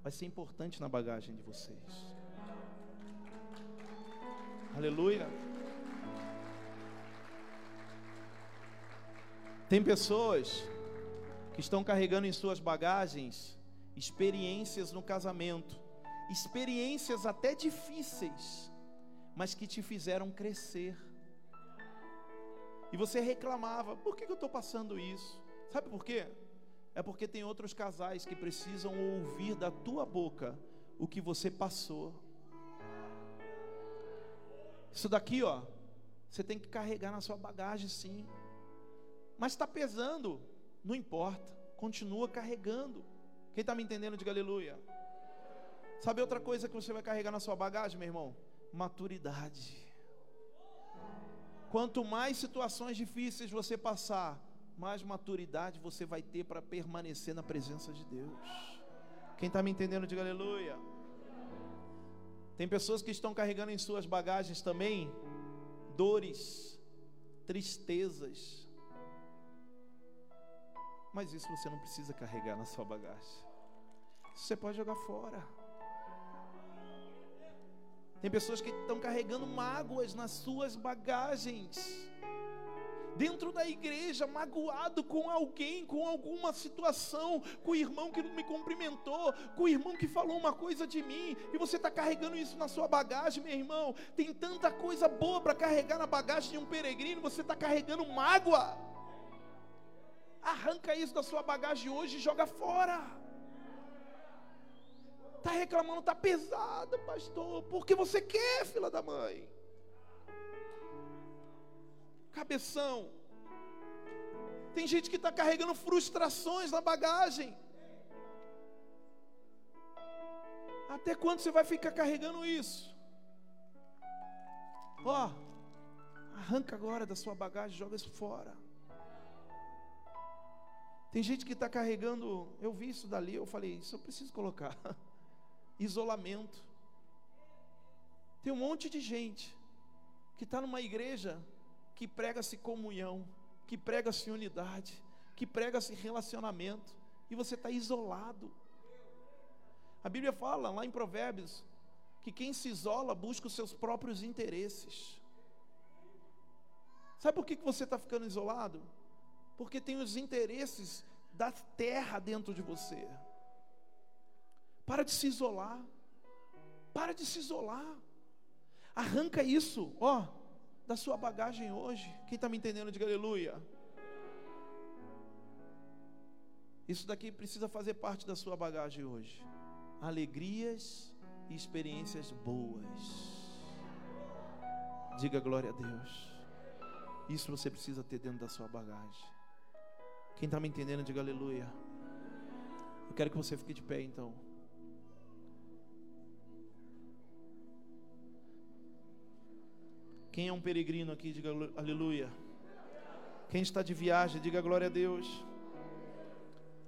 vai ser importante na bagagem de vocês. Aleluia. Tem pessoas que estão carregando em suas bagagens experiências no casamento, experiências até difíceis, mas que te fizeram crescer. E você reclamava: por que eu estou passando isso? Sabe por quê? É porque tem outros casais que precisam ouvir da tua boca o que você passou. Isso daqui, ó, você tem que carregar na sua bagagem, sim. Mas está pesando, não importa, continua carregando. Quem está me entendendo, diga aleluia. Sabe outra coisa que você vai carregar na sua bagagem, meu irmão? Maturidade. Quanto mais situações difíceis você passar, mais maturidade você vai ter para permanecer na presença de Deus. Quem está me entendendo, diga aleluia. Tem pessoas que estão carregando em suas bagagens também dores, tristezas, mas isso você não precisa carregar na sua bagagem. Isso você pode jogar fora. Tem pessoas que estão carregando mágoas nas suas bagagens. Dentro da igreja, magoado com alguém, com alguma situação, com o irmão que não me cumprimentou, com o irmão que falou uma coisa de mim, e você está carregando isso na sua bagagem, meu irmão. Tem tanta coisa boa para carregar na bagagem de um peregrino, você está carregando mágoa. Arranca isso da sua bagagem hoje e joga fora. Está reclamando, está pesado, pastor. Porque você quer, filha da mãe. Cabeção. Tem gente que está carregando frustrações na bagagem. Até quando você vai ficar carregando isso? Ó, arranca agora da sua bagagem, joga isso fora. Tem gente que está carregando, eu vi isso dali, eu falei, isso eu preciso colocar. Isolamento. Tem um monte de gente que está numa igreja que prega-se comunhão, que prega-se unidade, que prega-se relacionamento, e você está isolado. A Bíblia fala lá em Provérbios que quem se isola busca os seus próprios interesses. Sabe por que você está ficando isolado? porque tem os interesses da terra dentro de você. Para de se isolar. Para de se isolar. Arranca isso, ó, da sua bagagem hoje. Quem está me entendendo, diga aleluia. Isso daqui precisa fazer parte da sua bagagem hoje. Alegrias e experiências boas. Diga glória a Deus. Isso você precisa ter dentro da sua bagagem. Quem está me entendendo, diga aleluia. Eu quero que você fique de pé então. Quem é um peregrino aqui, diga aleluia. Quem está de viagem, diga glória a Deus.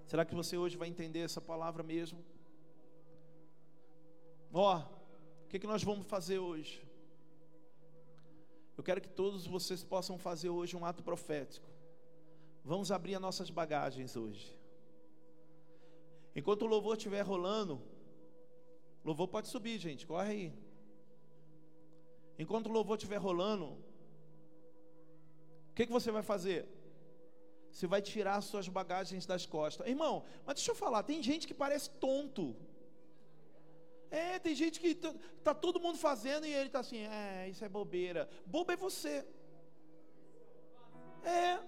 Será que você hoje vai entender essa palavra mesmo? Ó, oh, o que, que nós vamos fazer hoje? Eu quero que todos vocês possam fazer hoje um ato profético. Vamos abrir as nossas bagagens hoje. Enquanto o louvor estiver rolando, louvor pode subir, gente, corre aí. Enquanto o louvor estiver rolando, o que, que você vai fazer? Você vai tirar suas bagagens das costas. Irmão, mas deixa eu falar, tem gente que parece tonto. É, tem gente que tá, todo mundo fazendo e ele tá assim, é, isso é bobeira. Bobo é você. É.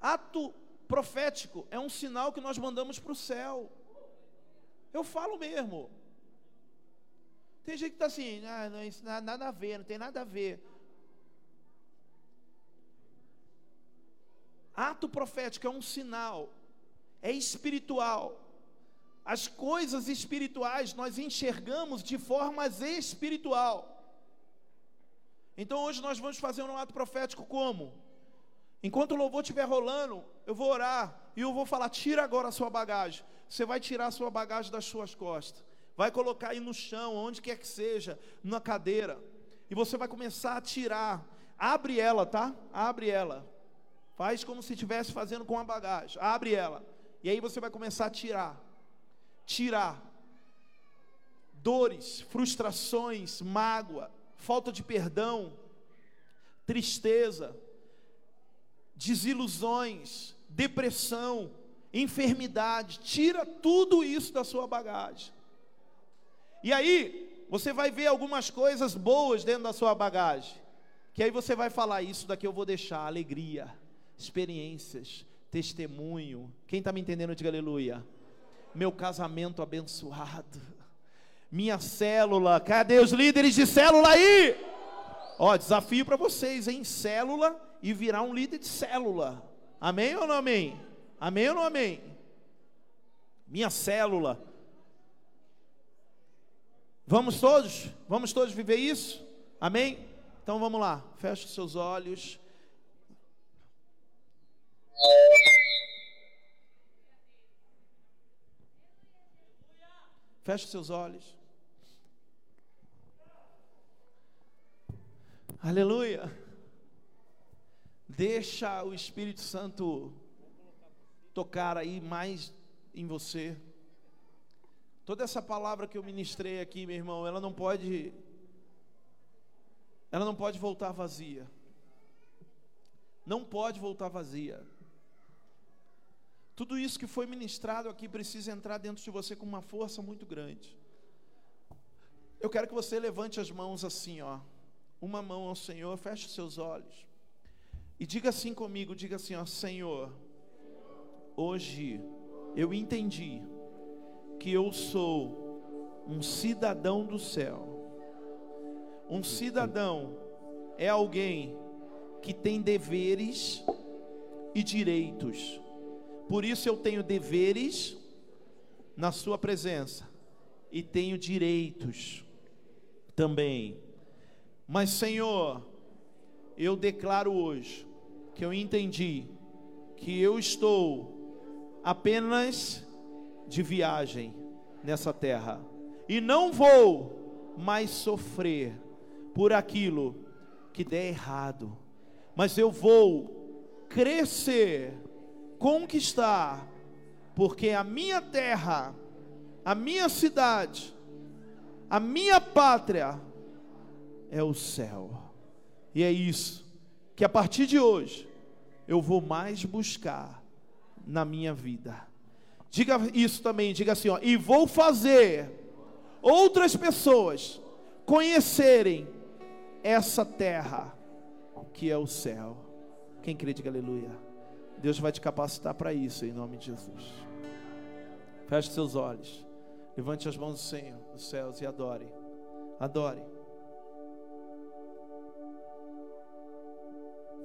Ato profético é um sinal que nós mandamos para o céu. Eu falo mesmo. Tem gente que está assim, ah, não, isso não, nada a ver, não tem nada a ver. Ato profético é um sinal, é espiritual. As coisas espirituais nós enxergamos de formas espiritual. Então hoje nós vamos fazer um ato profético como? Enquanto o louvor estiver rolando, eu vou orar e eu vou falar: tira agora a sua bagagem. Você vai tirar a sua bagagem das suas costas, vai colocar aí no chão, onde quer que seja, na cadeira, e você vai começar a tirar. Abre ela, tá? Abre ela. Faz como se estivesse fazendo com a bagagem. Abre ela. E aí você vai começar a tirar. Tirar dores, frustrações, mágoa, falta de perdão, tristeza, desilusões, depressão, enfermidade. Tira tudo isso da sua bagagem. E aí, você vai ver algumas coisas boas dentro da sua bagagem. Que aí você vai falar: Isso daqui eu vou deixar, alegria experiências, testemunho. Quem está me entendendo, diga aleluia. Meu casamento abençoado. Minha célula. Cadê os líderes de célula aí? Ó, desafio para vocês, em célula e virar um líder de célula. Amém ou não amém? Amém ou não amém? Minha célula. Vamos todos? Vamos todos viver isso? Amém? Então vamos lá. Feche os seus olhos. Feche seus olhos. Aleluia. Deixa o Espírito Santo tocar aí mais em você. Toda essa palavra que eu ministrei aqui, meu irmão, ela não pode ela não pode voltar vazia. Não pode voltar vazia. Tudo isso que foi ministrado aqui precisa entrar dentro de você com uma força muito grande. Eu quero que você levante as mãos assim, ó. Uma mão ao Senhor, feche seus olhos. E diga assim comigo, diga assim, ó, Senhor, hoje eu entendi que eu sou um cidadão do céu. Um cidadão é alguém que tem deveres e direitos. Por isso eu tenho deveres na Sua presença e tenho direitos também. Mas, Senhor, eu declaro hoje que eu entendi que eu estou apenas de viagem nessa terra e não vou mais sofrer por aquilo que der errado, mas eu vou crescer conquistar, porque a minha terra, a minha cidade, a minha pátria é o céu. E é isso que a partir de hoje eu vou mais buscar na minha vida. Diga isso também, diga assim, ó, e vou fazer outras pessoas conhecerem essa terra que é o céu. Quem crê, diga aleluia. Deus vai te capacitar para isso em nome de Jesus. Feche seus olhos. Levante as mãos do Senhor, dos céus e adore. Adore.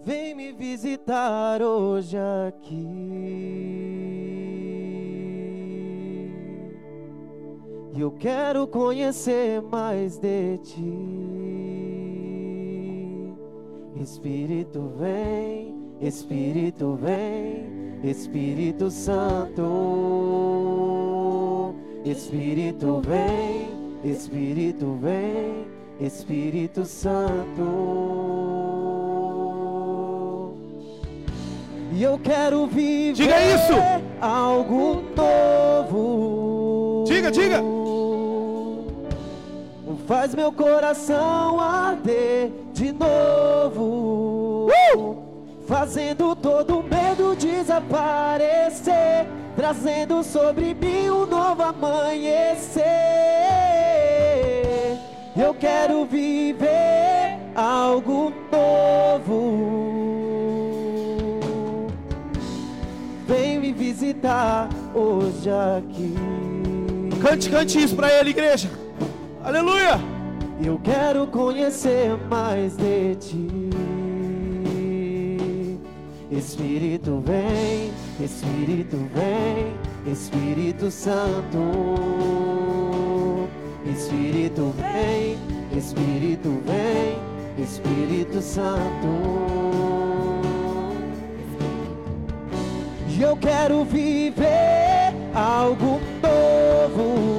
Vem me visitar hoje aqui. E eu quero conhecer mais de ti. Espírito vem Espírito vem, Espírito Santo. Espírito vem, Espírito vem, Espírito Santo. E eu quero viver diga isso. algo novo. Diga, diga. Faz meu coração arder de novo. Fazendo todo medo desaparecer, trazendo sobre mim um novo amanhecer. Eu quero viver algo novo. Vem me visitar hoje aqui. Cante, cante isso para ele, igreja. Aleluia. Eu quero conhecer mais de ti. Espírito vem, Espírito vem, Espírito Santo. Espírito vem, Espírito vem, Espírito Santo. E eu quero viver algo novo.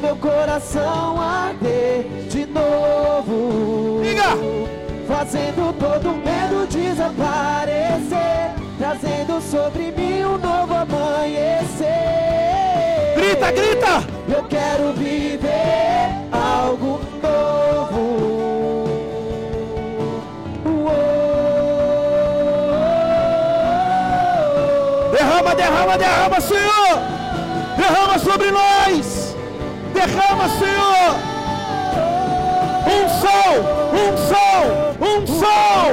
Meu coração arder de novo. Diga! Fazendo todo medo desaparecer. Trazendo sobre mim um novo amanhecer. Grita, grita! Eu quero viver algo novo. Derrama, derrama, derrama, Senhor! Derrama sobre nós! Derrama, Senhor! Um sol, um sol, um sol!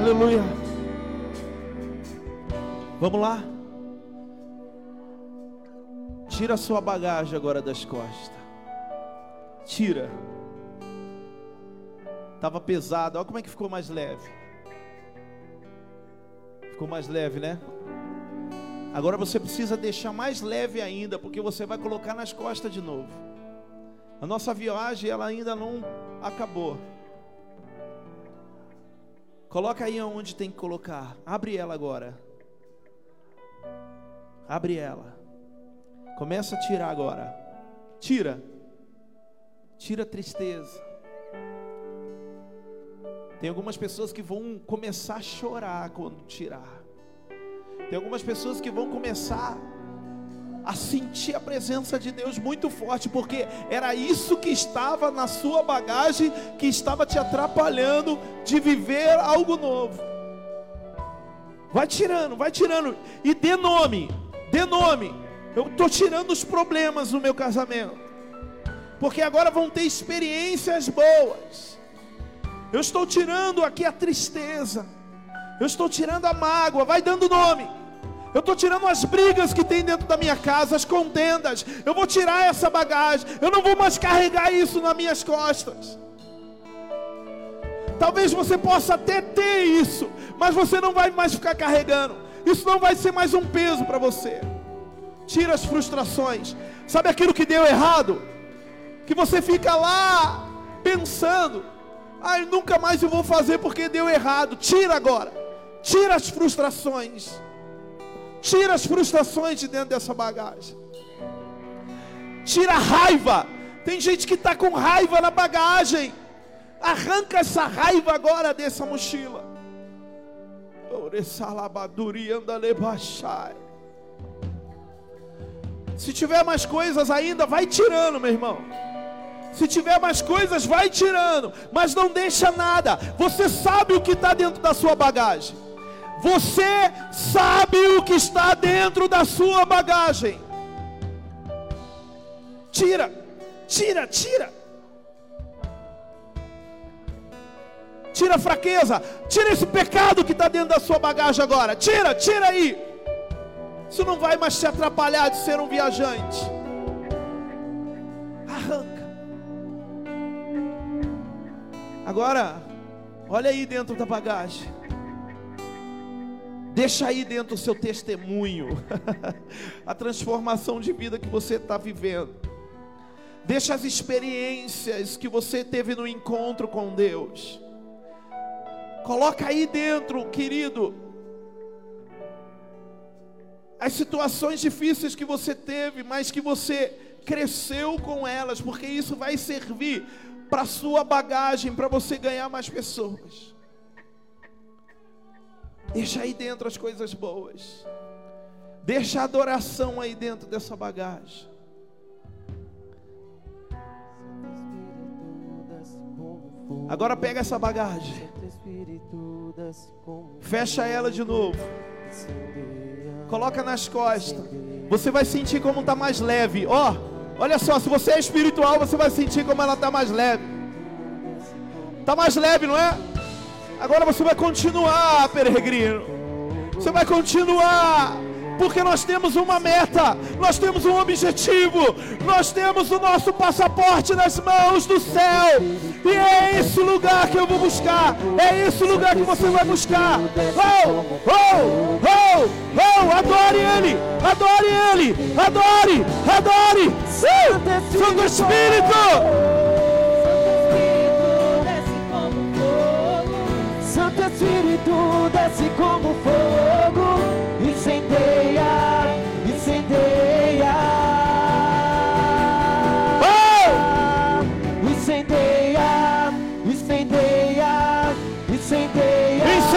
Aleluia. Vamos lá. Tira a sua bagagem agora das costas. Tira. Tava pesado. Olha como é que ficou mais leve. Ficou mais leve, né? Agora você precisa deixar mais leve ainda, porque você vai colocar nas costas de novo. A nossa viagem ela ainda não acabou. Coloca aí onde tem que colocar. Abre ela agora. Abre ela. Começa a tirar agora. Tira. Tira a tristeza. Tem algumas pessoas que vão começar a chorar quando tirar. Tem algumas pessoas que vão começar a sentir a presença de Deus muito forte, porque era isso que estava na sua bagagem, que estava te atrapalhando de viver algo novo. Vai tirando, vai tirando, e dê nome, dê nome. Eu estou tirando os problemas do meu casamento, porque agora vão ter experiências boas. Eu estou tirando aqui a tristeza, eu estou tirando a mágoa, vai dando nome. Eu estou tirando as brigas que tem dentro da minha casa, as contendas. Eu vou tirar essa bagagem. Eu não vou mais carregar isso nas minhas costas. Talvez você possa até ter isso, mas você não vai mais ficar carregando. Isso não vai ser mais um peso para você. Tira as frustrações. Sabe aquilo que deu errado? Que você fica lá pensando: ai, nunca mais eu vou fazer porque deu errado. Tira agora. Tira as frustrações. Tira as frustrações de dentro dessa bagagem. Tira a raiva. Tem gente que está com raiva na bagagem. Arranca essa raiva agora dessa mochila. Se tiver mais coisas ainda, vai tirando, meu irmão. Se tiver mais coisas, vai tirando. Mas não deixa nada. Você sabe o que está dentro da sua bagagem. Você sabe o que está dentro da sua bagagem. Tira, tira, tira. Tira a fraqueza, tira esse pecado que está dentro da sua bagagem agora. Tira, tira aí. Isso não vai mais te atrapalhar de ser um viajante. Arranca. Agora, olha aí dentro da bagagem. Deixa aí dentro o seu testemunho, a transformação de vida que você está vivendo. Deixa as experiências que você teve no encontro com Deus. Coloca aí dentro, querido, as situações difíceis que você teve, mas que você cresceu com elas, porque isso vai servir para sua bagagem, para você ganhar mais pessoas. Deixa aí dentro as coisas boas. Deixa a adoração aí dentro dessa bagagem. Agora pega essa bagagem. Fecha ela de novo. Coloca nas costas. Você vai sentir como está mais leve. Ó, oh, olha só, se você é espiritual, você vai sentir como ela está mais leve. Está mais leve, não é? Agora você vai continuar, peregrino. Você vai continuar porque nós temos uma meta, nós temos um objetivo, nós temos o nosso passaporte nas mãos do céu, e é esse lugar que eu vou buscar, é esse lugar que você vai buscar. Oh, oh, oh, oh, adore Ele, adore Ele, adore, adore, uh, Santo Espírito. Santo Espírito desce como fogo,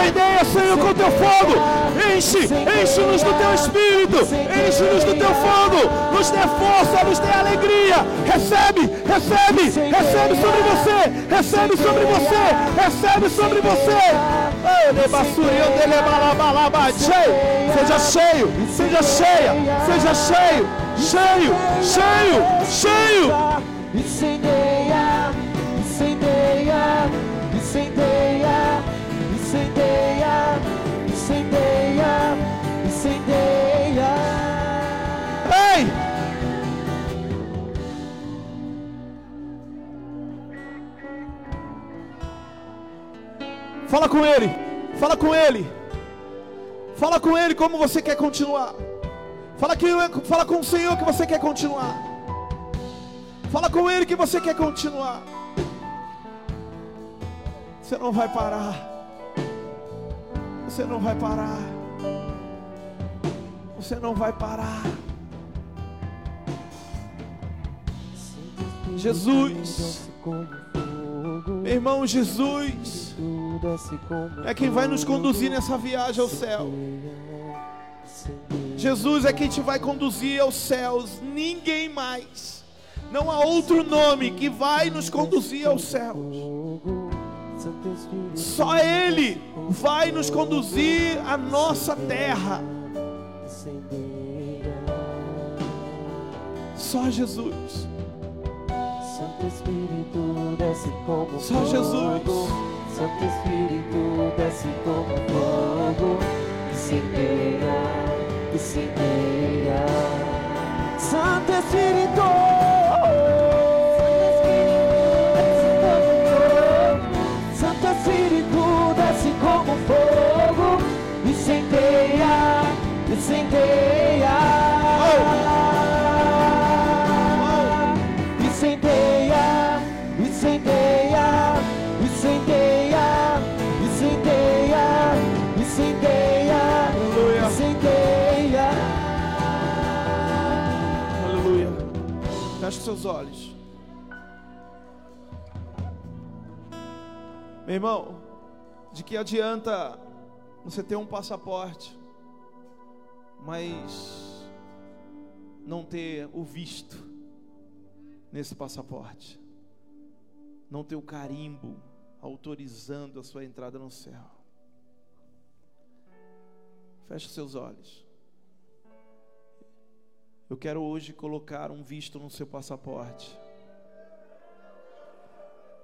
incendeia. Senhor, com teu fogo. Enche, enche-nos do teu espírito, enche-nos do teu fogo. Nos dê força, nos dê alegria. Recebe, recebe, recebe sobre você, recebe sobre você, recebe sobre você. Seja cheio, seja cheia, seja cheio, cheio, cheio, cheio. Fala com ele. Fala com ele. Fala com ele como você quer continuar. Fala, que, fala com o Senhor que você quer continuar. Fala com ele que você quer continuar. Você não vai parar. Você não vai parar. Você não vai parar. Jesus. Meu irmão, Jesus é quem vai nos conduzir nessa viagem ao céu. Jesus é quem te vai conduzir aos céus, ninguém mais. Não há outro nome que vai nos conduzir aos céus. Só Ele vai nos conduzir à nossa terra. Só Jesus. Só. Jesus. Santo Espírito desce como fogo. Incendeia, incendeia. Santo Espírito. Seus olhos. Meu irmão, de que adianta você ter um passaporte, mas não ter o visto nesse passaporte? Não ter o carimbo autorizando a sua entrada no céu? Feche seus olhos. Eu quero hoje colocar um visto no seu passaporte.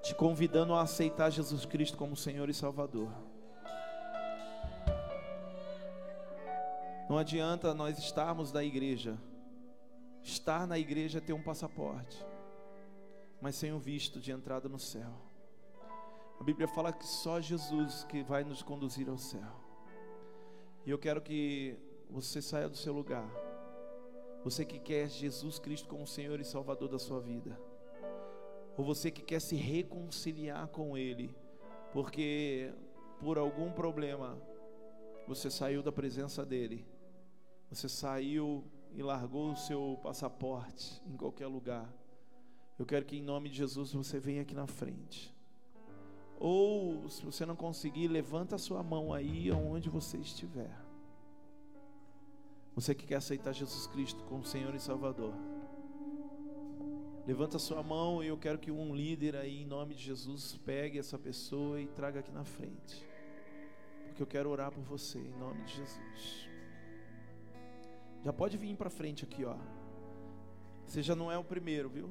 Te convidando a aceitar Jesus Cristo como Senhor e Salvador. Não adianta nós estarmos na igreja. Estar na igreja é ter um passaporte, mas sem o visto de entrada no céu. A Bíblia fala que só Jesus que vai nos conduzir ao céu. E eu quero que você saia do seu lugar. Você que quer Jesus Cristo como Senhor e Salvador da sua vida. Ou você que quer se reconciliar com Ele, porque por algum problema você saiu da presença dEle, você saiu e largou o seu passaporte em qualquer lugar. Eu quero que em nome de Jesus você venha aqui na frente. Ou, se você não conseguir, levanta a sua mão aí onde você estiver. Você que quer aceitar Jesus Cristo como Senhor e Salvador. Levanta sua mão e eu quero que um líder aí, em nome de Jesus, pegue essa pessoa e traga aqui na frente. Porque eu quero orar por você, em nome de Jesus. Já pode vir para frente aqui, ó. Você já não é o primeiro, viu?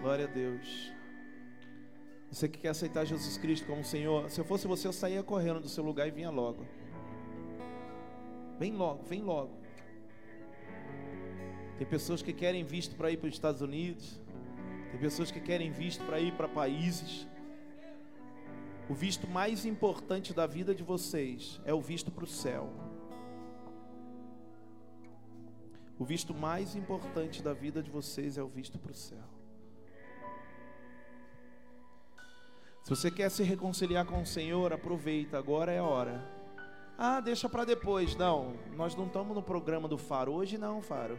Glória a Deus. Você que quer aceitar Jesus Cristo como Senhor, se eu fosse você, eu saía correndo do seu lugar e vinha logo. Vem logo, vem logo. Tem pessoas que querem visto para ir para os Estados Unidos. Tem pessoas que querem visto para ir para países. O visto mais importante da vida de vocês é o visto para o céu. O visto mais importante da vida de vocês é o visto para o céu. Se você quer se reconciliar com o Senhor, aproveita, agora é a hora. Ah, deixa para depois. Não, nós não estamos no programa do Faro. Hoje não, Faro.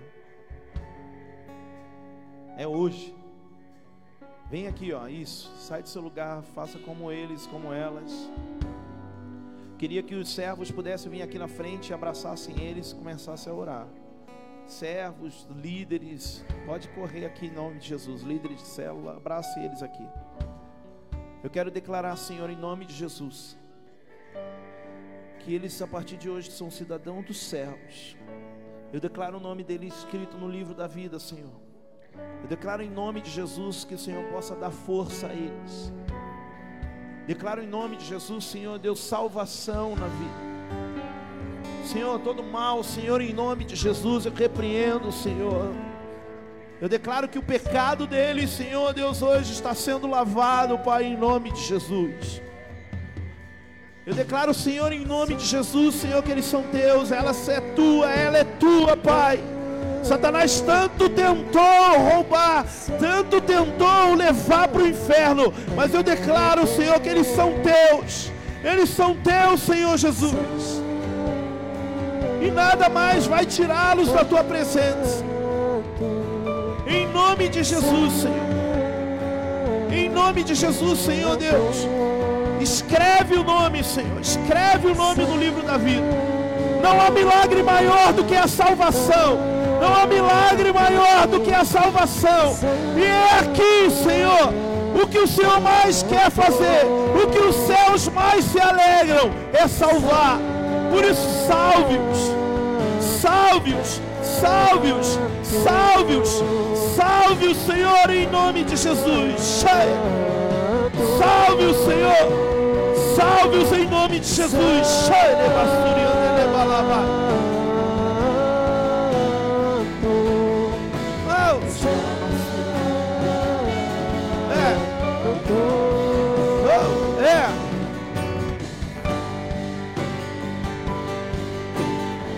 É hoje. Vem aqui, ó, isso. Sai do seu lugar, faça como eles, como elas. Queria que os servos pudessem vir aqui na frente, abraçassem eles e começassem a orar. Servos, líderes, pode correr aqui em nome de Jesus, líderes de célula, abrace eles aqui. Eu quero declarar, Senhor, em nome de Jesus, que eles a partir de hoje são cidadãos dos céus. Eu declaro o nome deles escrito no livro da vida, Senhor. Eu declaro em nome de Jesus que o Senhor possa dar força a eles. Declaro em nome de Jesus, Senhor, Deus, salvação na vida. Senhor, todo mal, Senhor, em nome de Jesus, eu repreendo, Senhor eu declaro que o pecado deles, Senhor Deus, hoje está sendo lavado, Pai, em nome de Jesus. Eu declaro, Senhor, em nome de Jesus, Senhor, que eles são teus, ela é tua, ela é tua, Pai. Satanás tanto tentou roubar, tanto tentou levar para o inferno, mas eu declaro, Senhor, que eles são teus, eles são teus, Senhor Jesus, e nada mais vai tirá-los da tua presença. Em nome de Jesus, Senhor. Em nome de Jesus, Senhor Deus. Escreve o nome, Senhor. Escreve o nome no livro da vida. Não há milagre maior do que a salvação. Não há milagre maior do que a salvação. E é aqui, Senhor, o que o Senhor mais quer fazer, o que os céus mais se alegram é salvar. Por isso, salve-os, salve-os, salve-os, salve-os, salve o Senhor em nome de Jesus. Salve o Senhor, salve-os em nome de Jesus. É. É.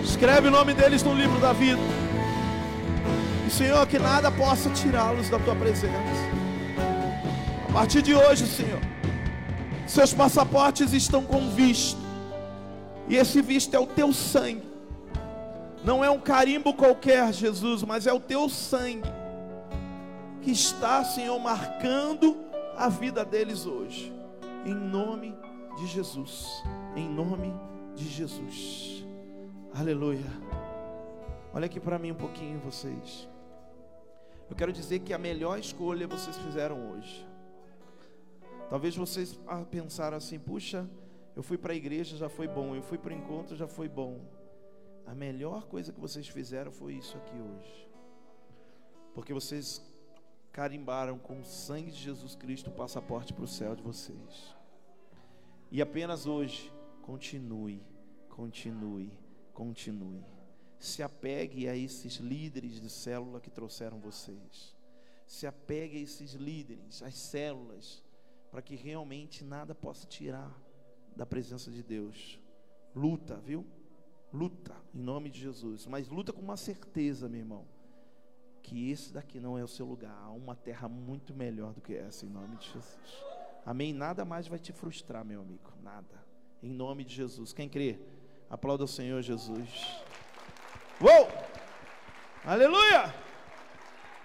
Escreve o nome deles no livro da vida. Senhor, que nada possa tirá-los da tua presença. A partir de hoje, Senhor, seus passaportes estão com visto, e esse visto é o teu sangue, não é um carimbo qualquer, Jesus, mas é o teu sangue, que está, Senhor, marcando a vida deles hoje, em nome de Jesus, em nome de Jesus, aleluia. Olha aqui para mim um pouquinho, vocês. Eu quero dizer que a melhor escolha vocês fizeram hoje. Talvez vocês ah, pensaram assim: puxa, eu fui para a igreja, já foi bom. Eu fui para o encontro, já foi bom. A melhor coisa que vocês fizeram foi isso aqui hoje. Porque vocês carimbaram com o sangue de Jesus Cristo o passaporte para o céu de vocês. E apenas hoje, continue, continue, continue se apegue a esses líderes de célula que trouxeram vocês. Se apegue a esses líderes, às células, para que realmente nada possa tirar da presença de Deus. Luta, viu? Luta em nome de Jesus, mas luta com uma certeza, meu irmão, que esse daqui não é o seu lugar. Há uma terra muito melhor do que essa em nome de Jesus. Amém. Nada mais vai te frustrar, meu amigo. Nada. Em nome de Jesus. Quem crê? Aplauda o Senhor Jesus. Uou! Aleluia!